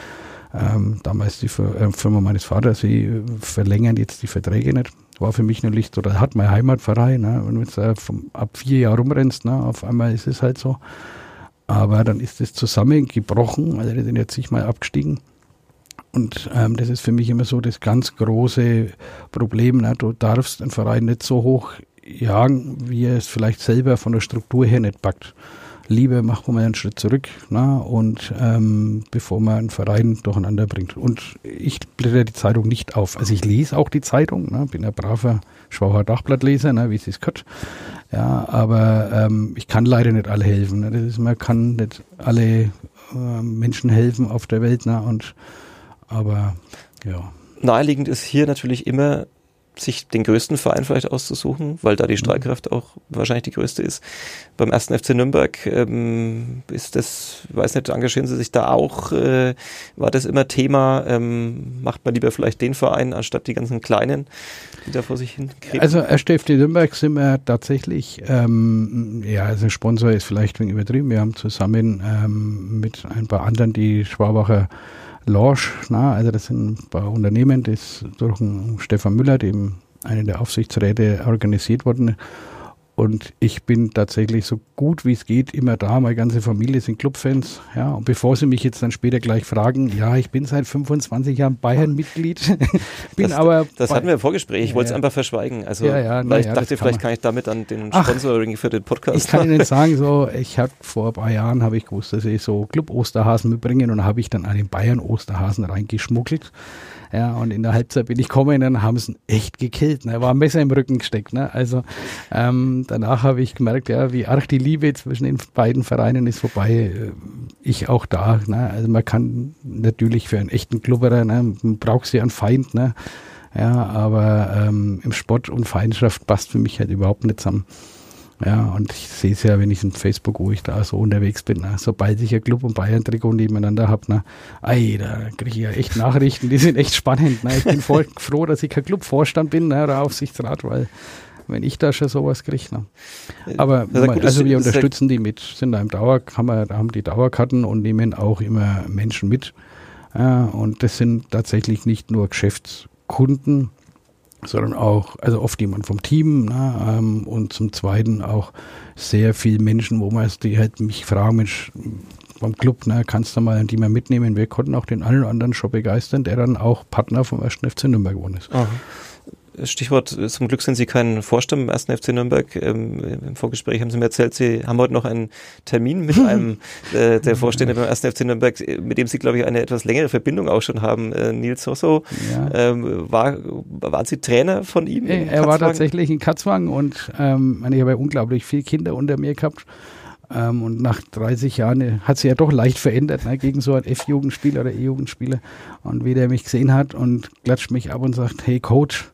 Ähm, damals die äh, Firma meines Vaters, sie verlängern jetzt die Verträge nicht. War für mich natürlich, oder hat mein Heimatverein, ne? wenn du jetzt äh, vom, ab vier Jahren rumrennst, ne? auf einmal ist es halt so. Aber dann ist es zusammengebrochen, also die sind jetzt nicht mal abgestiegen. Und ähm, das ist für mich immer so das ganz große Problem. Ne? Du darfst einen Verein nicht so hoch jagen, wie er es vielleicht selber von der Struktur her nicht packt. Lieber wir mal einen Schritt zurück ne? und ähm, bevor man einen Verein durcheinander bringt. Und ich blätter die Zeitung nicht auf. Also ich lese auch die Zeitung, ne? bin ein braver Schwaucher Dachblattleser, ne? wie es sich gehört. Ja, aber ähm, ich kann leider nicht alle helfen. Das ist, man kann nicht alle äh, Menschen helfen auf der Welt. Ne? Und, aber ja. Naheliegend ist hier natürlich immer sich den größten Verein vielleicht auszusuchen, weil da die mhm. Strahlkraft auch wahrscheinlich die größte ist. Beim ersten FC Nürnberg ähm, ist das, weiß nicht, engagieren Sie sich da auch? Äh, war das immer Thema? Ähm, macht man lieber vielleicht den Verein anstatt die ganzen kleinen, die da vor sich hin kriegen? Also erst FC Nürnberg sind wir tatsächlich, ähm, ja, also Sponsor ist vielleicht ein wenig übertrieben. Wir haben zusammen ähm, mit ein paar anderen die Schwabacher Lounge, na, also das sind ein paar Unternehmen, das durch Stefan Müller, dem eine der Aufsichtsräte organisiert worden und ich bin tatsächlich so gut wie es geht immer da. Meine ganze Familie sind Clubfans. Ja, und bevor Sie mich jetzt dann später gleich fragen, ja, ich bin seit 25 Jahren Bayern-Mitglied. bin das, aber. Das hatten wir im Vorgespräch. Ich ja, wollte es einfach verschweigen. Also, ja, ja, weil ich dachte, vielleicht kann, kann ich damit dann den Sponsoring Ach, für den Podcast. Ich kann Ihnen sagen, so, ich habe vor ein paar Jahren habe ich gewusst, dass ich so Club-Osterhasen mitbringen und habe ich dann einen Bayern-Osterhasen reingeschmuggelt. Ja, und in der Halbzeit bin ich gekommen und dann haben sie ihn echt gekillt. Ne? War ein Messer im Rücken gesteckt. Ne? Also ähm, danach habe ich gemerkt, ja, wie arg die Liebe zwischen den beiden Vereinen ist vorbei. Äh, ich auch da. Ne? Also man kann natürlich für einen echten Klubberer, ne, man braucht sie einen Feind, ne? Ja, aber ähm, im Sport und Feindschaft passt für mich halt überhaupt nicht zusammen. Ja, und ich sehe es ja, wenn ich in Facebook, wo ich da so unterwegs bin, ne, sobald ich ein Club und Bayern-Trikot nebeneinander habe, ne, ey, da kriege ich ja echt Nachrichten, die sind echt spannend. Ne. Ich bin voll froh, dass ich kein Clubvorstand bin ne, oder Aufsichtsrat, weil wenn ich da schon sowas kriege. Ne. Aber gut, also wir unterstützen die mit, sind da im Dauer, haben, wir, haben die Dauerkarten und nehmen auch immer Menschen mit. Ja, und das sind tatsächlich nicht nur Geschäftskunden, sondern auch, also oft jemand vom Team ne, ähm, und zum Zweiten auch sehr viele Menschen, wo man die halt mich fragen, Mensch, vom Club, ne, kannst du mal die mal mitnehmen? Wir konnten auch den einen oder anderen schon begeistern, der dann auch Partner vom 1. FC Nürnberg geworden ist. Aha. Stichwort, zum Glück sind Sie kein Vorstand im 1. FC Nürnberg. Ähm, Im Vorgespräch haben Sie mir erzählt, Sie haben heute noch einen Termin mit einem äh, der Vorstände beim 1. FC Nürnberg, mit dem Sie, glaube ich, eine etwas längere Verbindung auch schon haben. Äh, Nils Sosso, ja. ähm, war, waren Sie Trainer von ihm? Er Katzwang? war tatsächlich in Katzwang und ähm, ich habe ja unglaublich viele Kinder unter mir gehabt. Ähm, und nach 30 Jahren äh, hat sich ja doch leicht verändert, ne, gegen so einen F-Jugendspieler oder E-Jugendspieler. Und wie der mich gesehen hat und klatscht mich ab und sagt, hey Coach,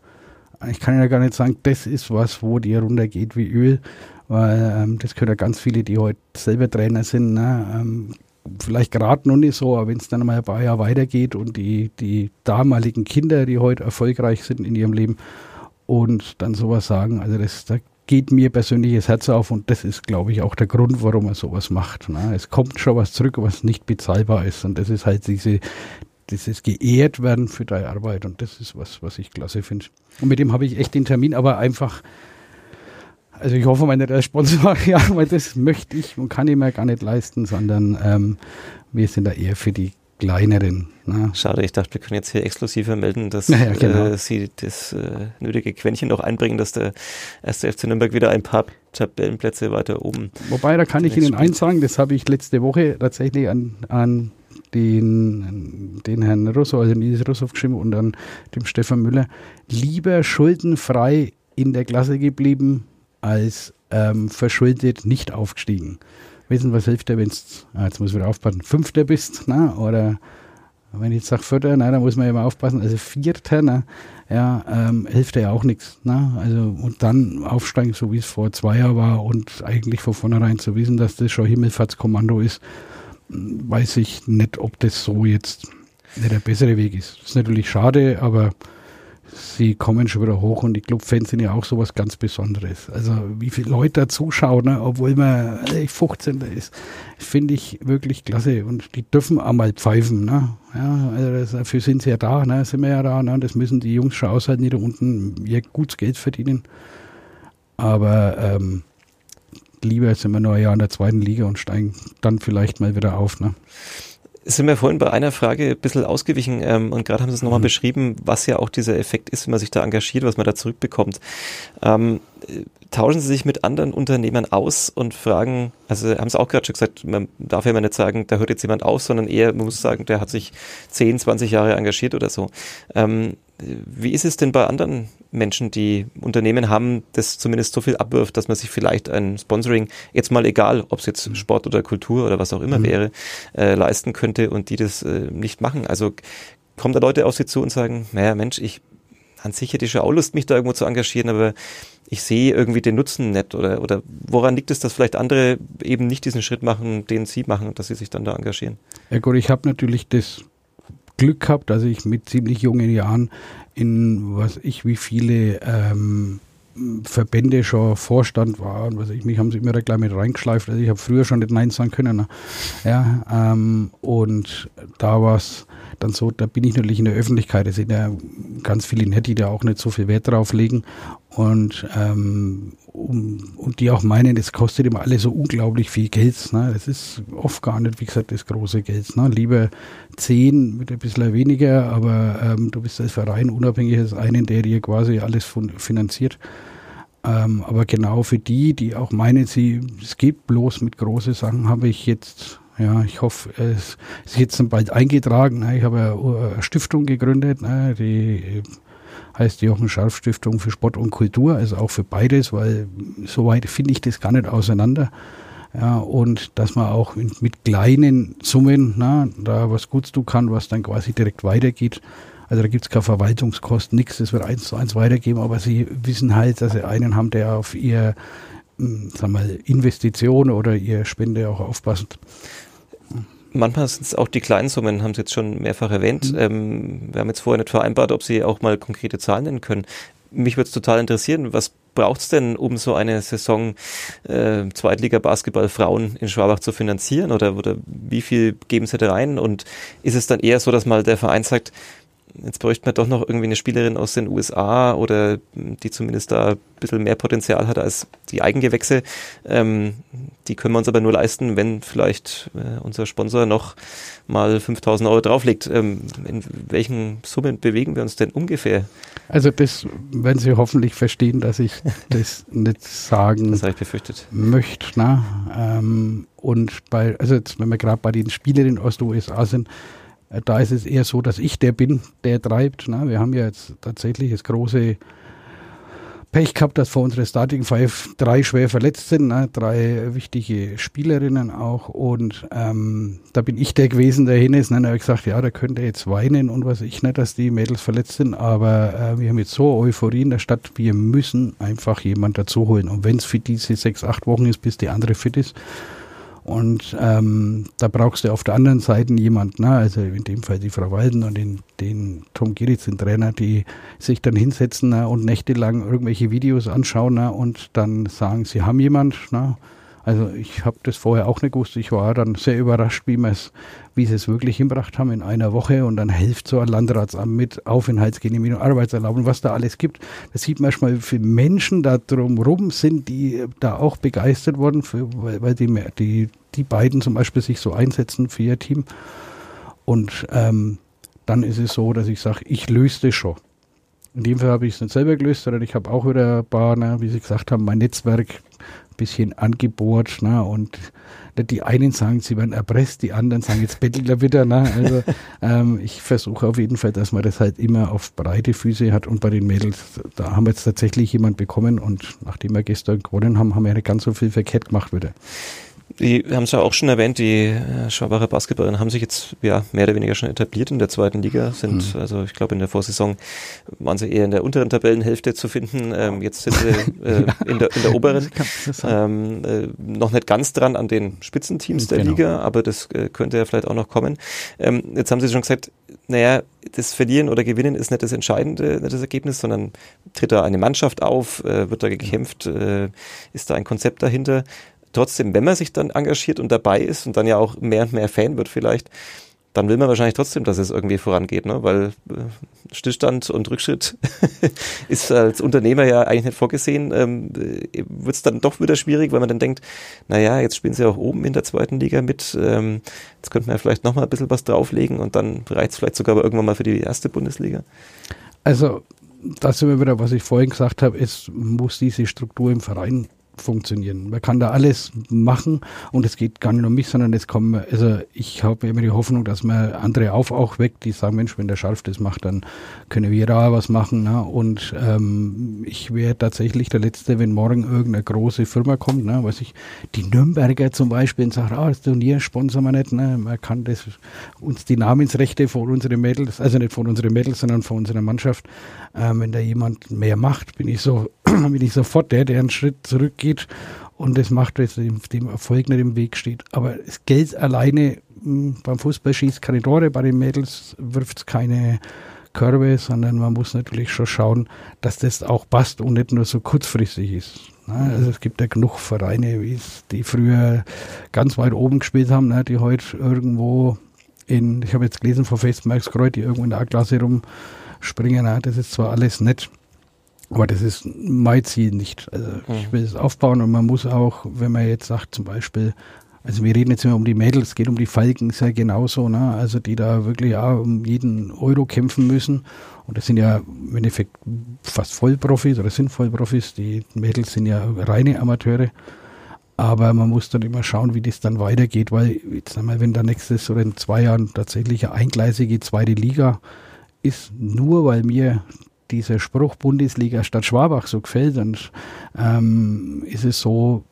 ich kann ja gar nicht sagen, das ist was, wo dir runtergeht wie Öl, weil ähm, das können ja ganz viele, die heute selber Trainer sind, ne, ähm, vielleicht gerade noch nicht so, aber wenn es dann mal ein paar Jahre weitergeht und die, die damaligen Kinder, die heute erfolgreich sind in ihrem Leben und dann sowas sagen, also das, da geht mir persönlich das Herz auf und das ist, glaube ich, auch der Grund, warum er sowas macht. Ne? Es kommt schon was zurück, was nicht bezahlbar ist und das ist halt diese, dieses geehrt werden für deine Arbeit und das ist was, was ich klasse finde. Und mit dem habe ich echt den Termin, aber einfach, also ich hoffe als Sponsor, ja, weil das möchte ich und kann ich mir gar nicht leisten, sondern ähm, wir sind da eher für die kleineren. Ne? Schade, ich dachte, wir können jetzt hier exklusiver melden, dass ja, genau. äh, sie das äh, nötige Quäntchen noch einbringen, dass der erste FC Nürnberg wieder ein paar Tabellenplätze weiter oben. Wobei, da kann ich Ihnen eins sagen, das habe ich letzte Woche tatsächlich an, an den, den Herrn Russo, also Nils Russo geschrieben und dann dem Stefan Müller, lieber schuldenfrei in der Klasse geblieben, als ähm, verschuldet nicht aufgestiegen. Wissen, was hilft dir, wenn ah, jetzt muss ich wieder aufpassen, Fünfter bist, na, oder wenn ich jetzt sage Vierter, na, da muss man immer aufpassen, also Vierter, na, ja, ähm, hilft ja auch nichts. Ne? Also, und dann aufsteigen, so wie es vor zwei Jahren war und eigentlich von vornherein zu wissen, dass das schon Himmelfahrtskommando ist, weiß ich nicht, ob das so jetzt nicht der bessere Weg ist. Das ist natürlich schade, aber sie kommen schon wieder hoch und die Clubfans sind ja auch sowas ganz Besonderes. Also wie viele Leute da zuschauen, ne, obwohl man 15. ist, finde ich wirklich klasse und die dürfen auch mal pfeifen. Ne? Ja, also dafür sind sie ja da, ne? sind wir ja da. Ne? Das müssen die Jungs schon aushalten, die da unten ihr gutes Geld verdienen. Aber ähm, lieber sind wir nur ein Jahr in der zweiten Liga und steigen dann vielleicht mal wieder auf. Ne? sind wir vorhin bei einer Frage ein bisschen ausgewichen ähm, und gerade haben Sie es nochmal mhm. beschrieben, was ja auch dieser Effekt ist, wenn man sich da engagiert, was man da zurückbekommt. Ähm, tauschen Sie sich mit anderen Unternehmern aus und fragen, also haben Sie auch gerade schon gesagt, man darf ja immer nicht sagen, da hört jetzt jemand aus, sondern eher, man muss sagen, der hat sich 10, 20 Jahre engagiert oder so. Ähm, wie ist es denn bei anderen Menschen, die Unternehmen haben, das zumindest so viel abwirft, dass man sich vielleicht ein Sponsoring, jetzt mal egal, ob es jetzt mhm. Sport oder Kultur oder was auch immer mhm. wäre, äh, leisten könnte und die das äh, nicht machen? Also kommen da Leute auf sie zu und sagen, naja Mensch, ich an sich hätte ich schon auch Lust, mich da irgendwo zu engagieren, aber ich sehe irgendwie den Nutzen nicht oder, oder woran liegt es, dass vielleicht andere eben nicht diesen Schritt machen, den sie machen, dass sie sich dann da engagieren? Ja gut, ich habe natürlich das Glück gehabt, dass ich mit ziemlich jungen Jahren in was ich wie viele ähm, Verbände schon Vorstand war und was ich mich haben sie immer da gleich mit reingeschleift. Also ich habe früher schon nicht Nein sagen können. Ne? Ja, ähm, und da war es dann so, da bin ich natürlich in der Öffentlichkeit. Da sind ja ganz viele nett, die da auch nicht so viel Wert drauf legen und, ähm, um, und die auch meinen, es kostet immer alles so unglaublich viel Geld. Ne? Das ist oft gar nicht, wie gesagt, das große Geld. Ne? Lieber zehn mit ein bisschen weniger, aber ähm, du bist als Verein unabhängig als einen, der dir quasi alles finanziert. Ähm, aber genau für die, die auch meinen, sie, es geht bloß mit großen Sachen, habe ich jetzt ja, ich hoffe, es ist jetzt bald eingetragen. Ne? Ich habe eine Stiftung gegründet, ne? die heißt Jochen Scharf Stiftung für Sport und Kultur, also auch für beides, weil soweit finde ich das gar nicht auseinander. Ja, und dass man auch mit kleinen Summen na, da was Gutes tun kann, was dann quasi direkt weitergeht. Also da gibt es keine Verwaltungskosten, nichts, das wird eins zu eins weitergeben, aber sie wissen halt, dass sie einen haben, der auf ihr hm, sag mal, Investition oder ihr Spende auch aufpasst. Manchmal sind es auch die kleinen Summen, haben Sie jetzt schon mehrfach erwähnt. Mhm. Ähm, wir haben jetzt vorher nicht vereinbart, ob Sie auch mal konkrete Zahlen nennen können. Mich würde es total interessieren, was braucht es denn, um so eine Saison äh, Zweitliga-Basketball Frauen in Schwabach zu finanzieren? Oder, oder wie viel geben Sie da rein? Und ist es dann eher so, dass mal der Verein sagt, jetzt bräuchte man doch noch irgendwie eine Spielerin aus den USA oder die zumindest da ein bisschen mehr Potenzial hat als die Eigengewächse. Ähm, die können wir uns aber nur leisten, wenn vielleicht äh, unser Sponsor noch mal 5000 Euro drauflegt. Ähm, in welchen Summen bewegen wir uns denn ungefähr? Also das werden Sie hoffentlich verstehen, dass ich das nicht sagen das ich befürchtet. möchte. Na? Ähm, und bei, also jetzt, wenn wir gerade bei den Spielerinnen aus den USA sind, da ist es eher so, dass ich der bin, der treibt. Ne? Wir haben ja jetzt tatsächlich das große Pech gehabt, dass vor unserer Starting Five drei schwer verletzt sind, ne? drei wichtige Spielerinnen auch. Und ähm, da bin ich der gewesen, der hin ist. Ne? Da habe ich gesagt, ja, da könnte jetzt weinen und was ich nicht, dass die Mädels verletzt sind. Aber äh, wir haben jetzt so Euphorie in der Stadt, wir müssen einfach jemand dazu holen. Und wenn es für diese sechs, acht Wochen ist, bis die andere fit ist, und ähm, da brauchst du auf der anderen Seite jemanden, ne? also in dem Fall die Frau Walden und den, den Tom Giritz, den Trainer, die sich dann hinsetzen ne? und nächtelang irgendwelche Videos anschauen ne? und dann sagen, sie haben jemand. Ne? Also ich habe das vorher auch nicht gewusst. Ich war dann sehr überrascht, wie, wie sie es wirklich hinbracht haben in einer Woche und dann hilft so ein Landratsamt mit Aufenthaltsgenehmigung, Arbeitserlaubnis, was da alles gibt. Das sieht man erstmal, wie viele Menschen da drumherum sind, die da auch begeistert wurden, für, weil, die, die, die beiden zum Beispiel sich so einsetzen für ihr Team. Und ähm, dann ist es so, dass ich sage, ich löse das schon. In dem Fall habe ich es nicht selber gelöst, sondern ich habe auch wieder ein paar, ne, wie Sie gesagt haben, mein Netzwerk bisschen angebohrt. Ne, und die einen sagen, sie werden erpresst, die anderen sagen, jetzt bettelt er wieder. Ne? Also ähm, ich versuche auf jeden Fall, dass man das halt immer auf breite Füße hat. Und bei den Mädels, da haben wir jetzt tatsächlich jemand bekommen und nachdem wir gestern gewonnen haben, haben wir nicht ganz so viel verkehrt gemacht wieder. Die haben es ja auch schon erwähnt, die äh, Schwabacher Basketballerinnen haben sich jetzt ja mehr oder weniger schon etabliert in der zweiten Liga, sind mhm. also ich glaube in der Vorsaison waren sie eher in der unteren Tabellenhälfte zu finden, ähm, jetzt sind sie äh, in, der, in der oberen, ähm, äh, noch nicht ganz dran an den Spitzenteams der genau. Liga, aber das äh, könnte ja vielleicht auch noch kommen. Ähm, jetzt haben sie schon gesagt, naja, das Verlieren oder Gewinnen ist nicht das Entscheidende, nicht das Ergebnis, sondern tritt da eine Mannschaft auf, äh, wird da gekämpft, äh, ist da ein Konzept dahinter trotzdem, wenn man sich dann engagiert und dabei ist und dann ja auch mehr und mehr Fan wird vielleicht, dann will man wahrscheinlich trotzdem, dass es irgendwie vorangeht, ne? weil äh, Stillstand und Rückschritt ist als Unternehmer ja eigentlich nicht vorgesehen. Ähm, Wird es dann doch wieder schwierig, weil man dann denkt, naja, jetzt spielen sie auch oben in der zweiten Liga mit, ähm, jetzt könnte man ja vielleicht nochmal ein bisschen was drauflegen und dann reicht es vielleicht sogar irgendwann mal für die erste Bundesliga. Also, das sind wir wieder, was ich vorhin gesagt habe, es muss diese Struktur im Verein funktionieren. Man kann da alles machen und es geht gar nicht um mich, sondern es kommen, also ich habe immer die Hoffnung, dass man andere auf auch weckt, die sagen, Mensch, wenn der Scharf das macht, dann können wir da was machen. Ne? Und ähm, ich wäre tatsächlich der Letzte, wenn morgen irgendeine große Firma kommt, ne? weiß ich, die Nürnberger zum Beispiel und sagt, ah, das Turnier sponsern wir nicht, ne? man kann das uns die Namensrechte von unseren Mädels, also nicht von unseren Mädels, sondern von unserer Mannschaft, ähm, wenn da jemand mehr macht, bin ich so, bin ich sofort der, der einen Schritt zurückgeht und das macht, dass dem, dem Erfolg nicht im Weg steht. Aber das Geld alleine mh, hm, beim Fußball schießt keine Tore, bei den Mädels wirft es keine Körbe, sondern man muss natürlich schon schauen, dass das auch passt und nicht nur so kurzfristig ist. Ne? Also es gibt ja genug Vereine, die früher ganz weit oben gespielt haben, ne? die heute irgendwo in, ich habe jetzt gelesen von Festmarkskreuz, die irgendwo in der A-Klasse rum springen. Das ist zwar alles nett, aber das ist mein Ziel nicht. Also ich mhm. will es aufbauen und man muss auch, wenn man jetzt sagt, zum Beispiel, also wir reden jetzt immer um die Mädels, es geht um die Falken, ist ja genauso, ne? Also die da wirklich ja um jeden Euro kämpfen müssen. Und das sind ja im Endeffekt fast Vollprofis oder sind Vollprofis. Die Mädels sind ja reine Amateure. Aber man muss dann immer schauen, wie das dann weitergeht, weil jetzt einmal, wenn da nächstes oder in zwei Jahren tatsächlich eine eingleisige zweite Liga ist nur, weil mir dieser Spruch Bundesliga statt Schwabach so gefällt, und ähm, ist es so,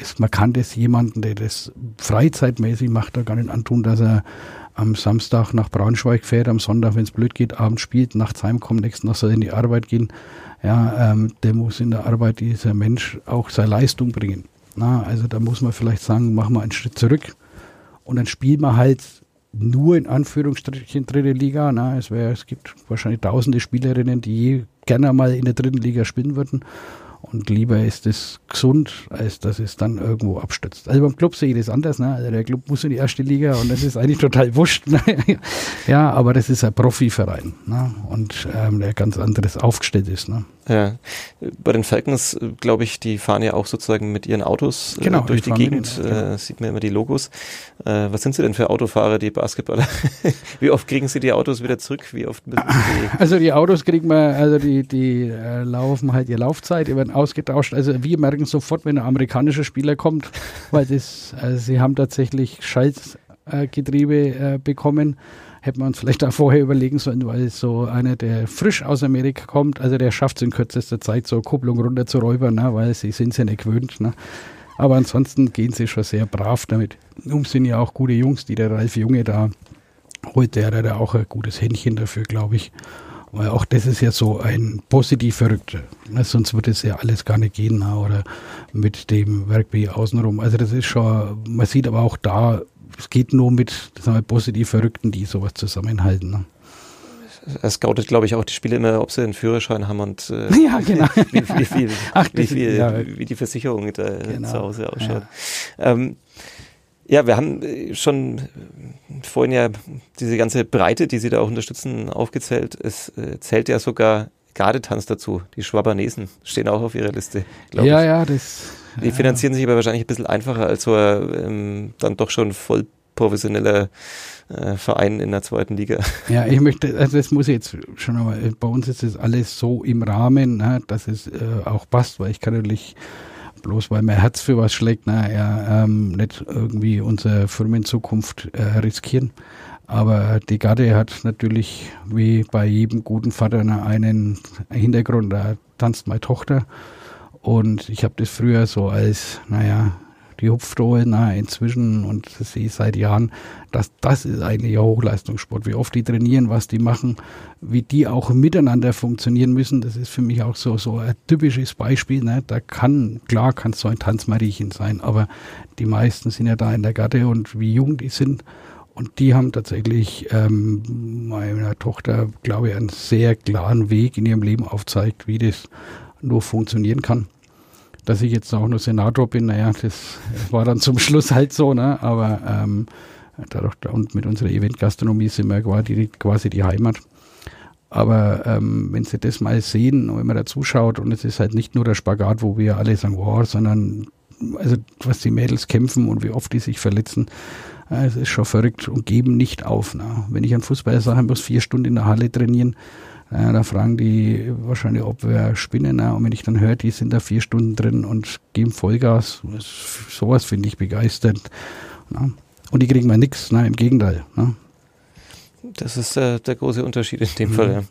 ist, man kann das jemanden, der das freizeitmäßig macht, da gar nicht antun, dass er am Samstag nach Braunschweig fährt, am Sonntag, wenn es blöd geht, abends spielt, nachts heimkommt, nächsten Tag soll er in die Arbeit gehen. Ja, ähm, der muss in der Arbeit dieser Mensch auch seine Leistung bringen. Na, also da muss man vielleicht sagen, machen wir einen Schritt zurück und dann spielen wir halt nur in Anführungsstrichen dritte Liga. Na, es, wär, es gibt wahrscheinlich tausende Spielerinnen, die gerne mal in der dritten Liga spielen würden. Und lieber ist es gesund, als dass es dann irgendwo abstürzt. Also beim Club sehe ich das anders. Ne? Also der Club muss in die erste Liga und das ist eigentlich total wurscht. Ne? ja, aber das ist ein Profiverein ne? und ähm, der ganz anderes aufgestellt ist. Ne? Ja, bei den Falcons, glaube ich, die fahren ja auch sozusagen mit ihren Autos äh, genau, durch die, die Gegend. Mit, genau. äh, sieht man immer die Logos. Äh, was sind sie denn für Autofahrer, die Basketballer? Wie oft kriegen sie die Autos wieder zurück? Wie oft müssen sie die Also die Autos kriegen wir, also die, die äh, laufen halt ihre Laufzeit, die werden ausgetauscht. Also wir merken sofort, wenn ein amerikanischer Spieler kommt, weil das, also sie haben tatsächlich Schaltgetriebe äh, bekommen hätten wir uns vielleicht auch vorher überlegen sollen, weil so einer, der frisch aus Amerika kommt, also der schafft es in kürzester Zeit, so Kupplung runter zu räubern, ne, weil sie sind ja nicht gewöhnt. Ne. Aber ansonsten gehen sie schon sehr brav damit. Um sind ja auch gute Jungs, die der Ralf Junge da holt, der hat ja auch ein gutes Händchen dafür, glaube ich. Weil auch das ist ja so ein positiv Verrückter. Ne? Sonst würde es ja alles gar nicht gehen. Ne? Oder mit dem Werkby außenrum. Also das ist schon, man sieht aber auch da, es geht nur mit sagen wir, positiv Verrückten, die sowas zusammenhalten. Ne? er scoutet, glaube ich, auch die Spiele immer, ob sie einen Führerschein haben und äh, ja, genau. wie, wie, viel, Ach, wie, viel ja. wie die Versicherung da genau. zu Hause ausschaut. Ja. Ähm, ja, wir haben äh, schon vorhin ja diese ganze Breite, die Sie da auch unterstützen, aufgezählt. Es äh, zählt ja sogar Gardetanz dazu. Die Schwabanesen stehen auch auf Ihrer Liste, glaube ja, ich. Ja, das die finanzieren sich aber wahrscheinlich ein bisschen einfacher als so ähm, dann doch schon voll professioneller äh, Verein in der zweiten Liga. Ja, ich möchte, also das muss ich jetzt schon einmal, bei uns ist das alles so im Rahmen, ne, dass es äh, auch passt, weil ich kann natürlich bloß weil mein Herz für was schlägt, na, ja, ähm, nicht irgendwie unsere Firmenzukunft äh, riskieren. Aber die Garde hat natürlich wie bei jedem guten Vater einen Hintergrund. Da tanzt meine Tochter. Und ich habe das früher so als, naja, die Hupfdohe, na, inzwischen und das sehe ich seit Jahren, dass das ist eigentlich ein Hochleistungssport. Wie oft die trainieren, was die machen, wie die auch miteinander funktionieren müssen, das ist für mich auch so, so ein typisches Beispiel. Ne? Da kann, klar kann es so ein Tanzmariechen sein, aber die meisten sind ja da in der Gatte und wie jung die sind. Und die haben tatsächlich ähm, meiner Tochter, glaube ich, einen sehr klaren Weg in ihrem Leben aufzeigt, wie das nur funktionieren kann dass ich jetzt auch nur Senator bin, naja, das war dann zum Schluss halt so, ne? Aber ähm, dadurch, und mit unserer Eventgastronomie sind wir quasi, quasi die Heimat. Aber ähm, wenn Sie das mal sehen wenn man da zuschaut und es ist halt nicht nur der Spagat, wo wir alle sagen, wow, sondern also was die Mädels kämpfen und wie oft die sich verletzen, äh, es ist schon verrückt und geben nicht auf. Ne? Wenn ich einen Fußballer sage, muss vier Stunden in der Halle trainieren, ja, da fragen die wahrscheinlich, ob wir spinnen. Ne? Und wenn ich dann höre, die sind da vier Stunden drin und geben Vollgas, sowas finde ich begeisternd. Ne? Und die kriegen mal nichts, im Gegenteil. Ne? Das ist äh, der große Unterschied in dem mhm. Fall.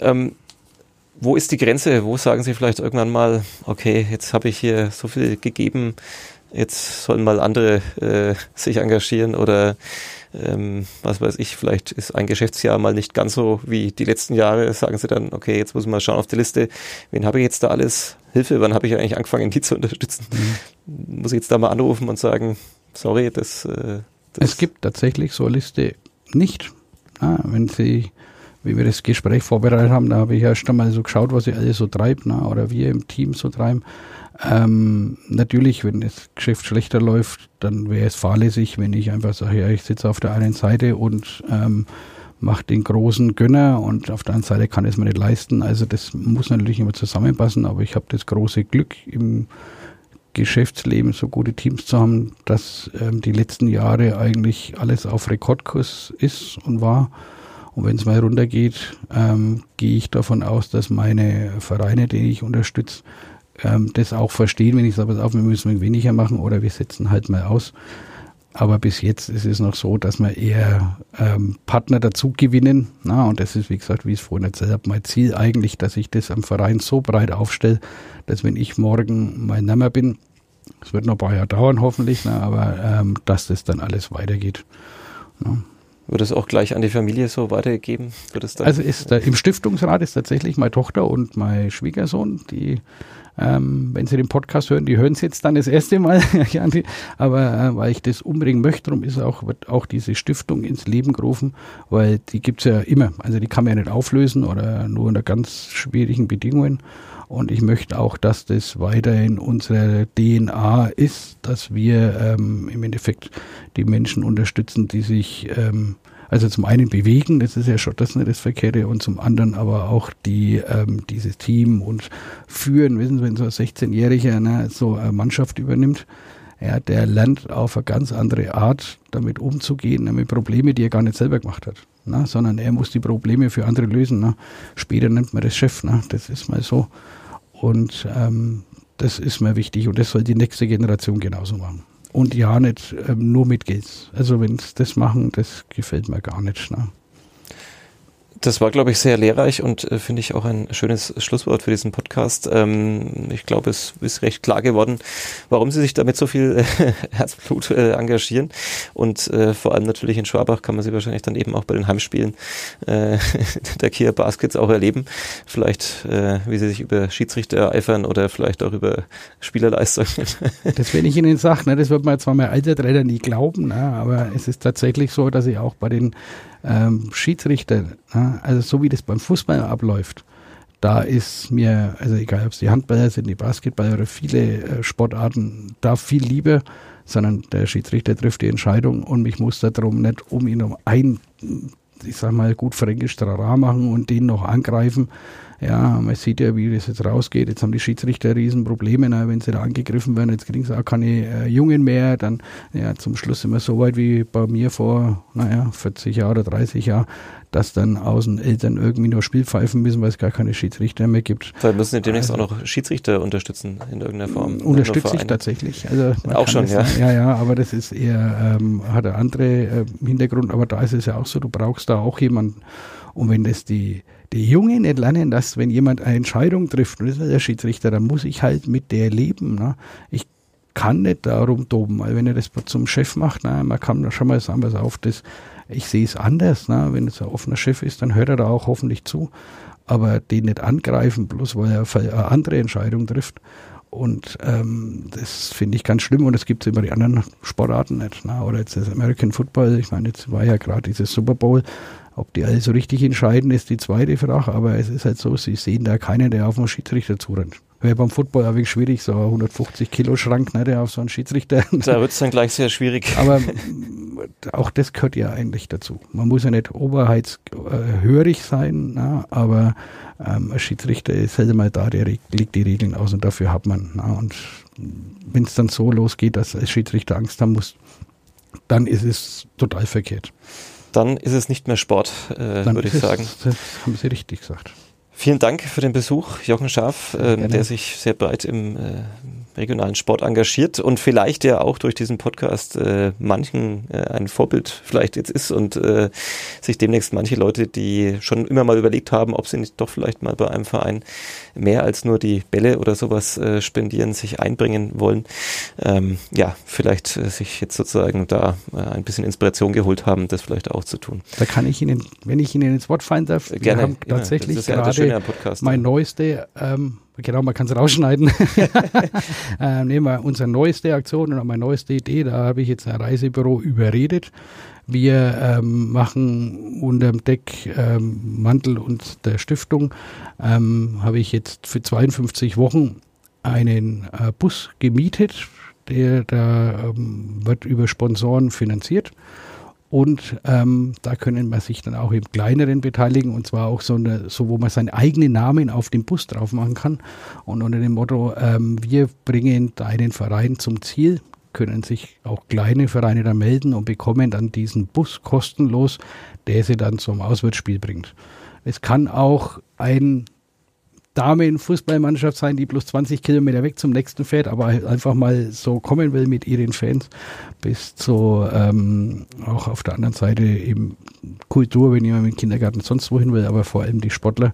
Ja. Ähm, wo ist die Grenze? Wo sagen Sie vielleicht irgendwann mal, okay, jetzt habe ich hier so viel gegeben, jetzt sollen mal andere äh, sich engagieren oder ähm, was weiß ich, vielleicht ist ein Geschäftsjahr mal nicht ganz so wie die letzten Jahre, sagen sie dann, okay, jetzt muss ich mal schauen auf die Liste, wen habe ich jetzt da alles? Hilfe, wann habe ich eigentlich angefangen, die zu unterstützen? Mhm. Muss ich jetzt da mal anrufen und sagen, sorry, das, äh, das Es gibt tatsächlich so eine Liste nicht. Ah, wenn Sie wie wir das Gespräch vorbereitet haben, da habe ich erst einmal so geschaut, was ihr alle so treibt, na, oder wir im Team so treiben. Ähm, natürlich, wenn das Geschäft schlechter läuft, dann wäre es fahrlässig, wenn ich einfach sage, ja, ich sitze auf der einen Seite und ähm, mache den großen Gönner und auf der anderen Seite kann es mir nicht leisten. Also das muss natürlich immer zusammenpassen, aber ich habe das große Glück im Geschäftsleben so gute Teams zu haben, dass ähm, die letzten Jahre eigentlich alles auf Rekordkurs ist und war. Und wenn es mal runtergeht, ähm, gehe ich davon aus, dass meine Vereine, die ich unterstütze, ähm, das auch verstehen, wenn ich sage, pass auf, wir müssen weniger machen oder wir setzen halt mal aus. Aber bis jetzt ist es noch so, dass wir eher ähm, Partner dazu gewinnen. Na, und das ist, wie gesagt, wie ich es vorhin erzählt habe, mein Ziel eigentlich, dass ich das am Verein so breit aufstelle, dass wenn ich morgen mein Name bin, es wird noch ein paar Jahre dauern hoffentlich, na, aber ähm, dass das dann alles weitergeht. Na. Wird es auch gleich an die Familie so weitergegeben? also ist da, im Stiftungsrat ist tatsächlich meine Tochter und mein Schwiegersohn, die ähm, wenn Sie den Podcast hören, die hören es jetzt dann das erste Mal, aber äh, weil ich das unbedingt möchte, darum ist auch, wird auch diese Stiftung ins Leben gerufen, weil die gibt es ja immer. Also die kann man ja nicht auflösen oder nur unter ganz schwierigen Bedingungen. Und ich möchte auch, dass das weiterhin unsere DNA ist, dass wir ähm, im Endeffekt die Menschen unterstützen, die sich ähm, also zum einen bewegen, das ist ja schon das nicht das Verkehrte, und zum anderen aber auch die ähm, dieses Team und führen. Wissen Sie, wenn so ein 16-Jähriger ne, so eine Mannschaft übernimmt, ja, der lernt auf eine ganz andere Art damit umzugehen, mit Probleme, die er gar nicht selber gemacht hat, ne, sondern er muss die Probleme für andere lösen. Ne. Später nennt man das Chef, ne, das ist mal so. Und ähm, das ist mir wichtig und das soll die nächste Generation genauso machen und ja nicht ähm, nur mit Geld. Also wenn sie das machen, das gefällt mir gar nicht. Ne? Das war, glaube ich, sehr lehrreich und äh, finde ich auch ein schönes Schlusswort für diesen Podcast. Ähm, ich glaube, es ist recht klar geworden, warum Sie sich damit so viel äh, Herzblut äh, engagieren. Und äh, vor allem natürlich in Schwabach kann man sie wahrscheinlich dann eben auch bei den Heimspielen äh, der Kia Baskets auch erleben. Vielleicht, äh, wie Sie sich über Schiedsrichter ereifern oder vielleicht auch über Spielerleistungen. das, wenn ich Ihnen sage, ne, das wird man zwar mein alter Trainer nie glauben, ne, aber es ist tatsächlich so, dass ich auch bei den ähm, Schiedsrichter, also so wie das beim Fußball abläuft, da ist mir, also egal ob es die Handballer sind, die Basketballer oder viele äh, Sportarten, da viel lieber, sondern der Schiedsrichter trifft die Entscheidung und mich muss darum nicht um ihn um ein, ich sag mal, gut fränkisch Trara machen und den noch angreifen. Ja, man sieht ja, wie das jetzt rausgeht. Jetzt haben die Schiedsrichter Riesenprobleme, na, wenn sie da angegriffen werden. Jetzt kriegen sie auch keine äh, Jungen mehr. Dann, ja, zum Schluss immer so weit wie bei mir vor, naja, 40 Jahren oder 30 Jahren, dass dann außen Eltern irgendwie nur Spiel pfeifen müssen, weil es gar keine Schiedsrichter mehr gibt. Da müssen Sie demnächst also, auch noch Schiedsrichter unterstützen in irgendeiner Form. Unterstütze ich tatsächlich. Also auch schon, ja. Sagen, ja, ja, aber das ist eher, ähm, hat einen anderen äh, Hintergrund, aber da ist es ja auch so, du brauchst da auch jemanden. Und wenn das die, die Jungen lernen, dass wenn jemand eine Entscheidung trifft, und das ist der Schiedsrichter, dann muss ich halt mit der leben. Ne? Ich kann nicht darum toben, weil wenn er das zum Chef macht, na, man kann da schon mal sagen, was auf, das ich sehe es anders. Ne? Wenn es ein offener Chef ist, dann hört er da auch hoffentlich zu. Aber den nicht angreifen, bloß weil er eine andere Entscheidung trifft. Und ähm, das finde ich ganz schlimm und das gibt es immer die anderen Sportarten nicht. Ne? Oder jetzt das American Football, ich meine, jetzt war ja gerade dieses Super Bowl. Ob die alle so richtig entscheiden, ist die zweite Frage, aber es ist halt so, sie sehen da keinen, der auf einen Schiedsrichter zurennt. Wäre beim Football ein wenig schwierig, so ein 150 Kilo Schrank, ne, der auf so einen Schiedsrichter. Da wird es dann gleich sehr schwierig. Aber auch das gehört ja eigentlich dazu. Man muss ja nicht oberheitshörig sein, na, aber ähm, ein Schiedsrichter ist halt mal da, der legt die Regeln aus und dafür hat man. Na, und wenn es dann so losgeht, dass ein Schiedsrichter Angst haben muss, dann ist es total verkehrt. Dann ist es nicht mehr Sport, äh, würde ich sagen. das haben Sie richtig gesagt. Vielen Dank für den Besuch, Jochen Schaaf, äh, der sich sehr breit im äh, regionalen Sport engagiert und vielleicht ja auch durch diesen Podcast äh, manchen äh, ein Vorbild vielleicht jetzt ist und äh, sich demnächst manche Leute, die schon immer mal überlegt haben, ob sie nicht doch vielleicht mal bei einem Verein mehr als nur die Bälle oder sowas äh, spendieren, sich einbringen wollen, ähm, ja, vielleicht sich jetzt sozusagen da ein bisschen Inspiration geholt haben, das vielleicht auch zu tun. Da kann ich Ihnen, wenn ich Ihnen ins Wort fallen darf, Gerne, wir haben tatsächlich ja, gerade mein neueste ähm, Genau, man kann es rausschneiden. ähm, nehmen wir unsere neueste Aktion und meine neueste Idee. Da habe ich jetzt ein Reisebüro überredet. Wir ähm, machen unter dem Deck ähm, Mantel und der Stiftung ähm, habe ich jetzt für 52 Wochen einen äh, Bus gemietet. Der da ähm, wird über Sponsoren finanziert. Und ähm, da können man sich dann auch im kleineren beteiligen und zwar auch so, eine, so wo man seinen eigenen Namen auf dem Bus drauf machen kann. Und unter dem Motto, ähm, wir bringen deinen Verein zum Ziel, können sich auch kleine Vereine da melden und bekommen dann diesen Bus kostenlos, der sie dann zum Auswärtsspiel bringt. Es kann auch ein Damen-Fußballmannschaft sein, die plus 20 Kilometer weg zum nächsten fährt, aber halt einfach mal so kommen will mit ihren Fans, bis zu ähm, auch auf der anderen Seite eben Kultur, wenn jemand mit Kindergarten sonst wohin will, aber vor allem die Sportler,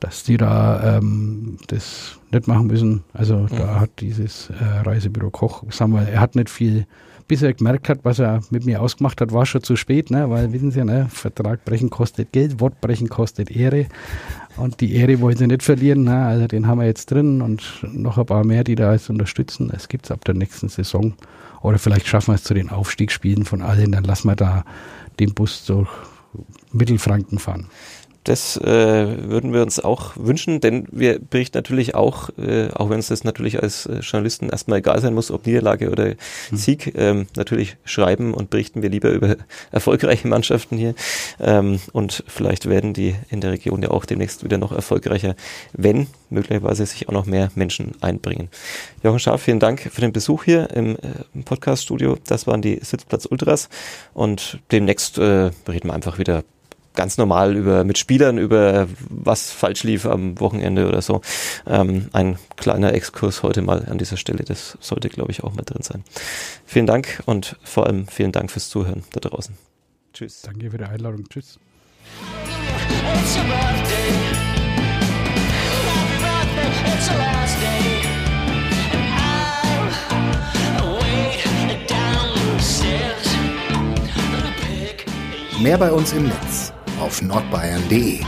dass die da ähm, das nicht machen müssen. Also mhm. da hat dieses äh, Reisebüro Koch, sagen wir, er hat nicht viel bis er gemerkt hat, was er mit mir ausgemacht hat, war schon zu spät, ne? weil wissen Sie, ne? Vertrag brechen kostet Geld, Wort brechen kostet Ehre. Und die Ehre wollen sie nicht verlieren. Ne? Also den haben wir jetzt drin und noch ein paar mehr, die da jetzt unterstützen. Es gibt es ab der nächsten Saison. Oder vielleicht schaffen wir es zu den Aufstiegsspielen von allen. Dann lassen wir da den Bus durch Mittelfranken fahren. Das äh, würden wir uns auch wünschen, denn wir berichten natürlich auch, äh, auch wenn es das natürlich als äh, Journalisten erstmal egal sein muss, ob Niederlage oder hm. Sieg, ähm, natürlich schreiben und berichten wir lieber über erfolgreiche Mannschaften hier. Ähm, und vielleicht werden die in der Region ja auch demnächst wieder noch erfolgreicher, wenn möglicherweise sich auch noch mehr Menschen einbringen. Jochen Schaaf, vielen Dank für den Besuch hier im, äh, im Podcast-Studio. Das waren die Sitzplatz Ultras und demnächst äh, reden wir einfach wieder ganz normal über mit Spielern über was falsch lief am Wochenende oder so. Ähm, ein kleiner Exkurs heute mal an dieser Stelle. Das sollte, glaube ich, auch mal drin sein. Vielen Dank und vor allem vielen Dank fürs Zuhören da draußen. Tschüss. Danke für die Einladung. Tschüss. Mehr bei uns im Netz auf nordbayern.de.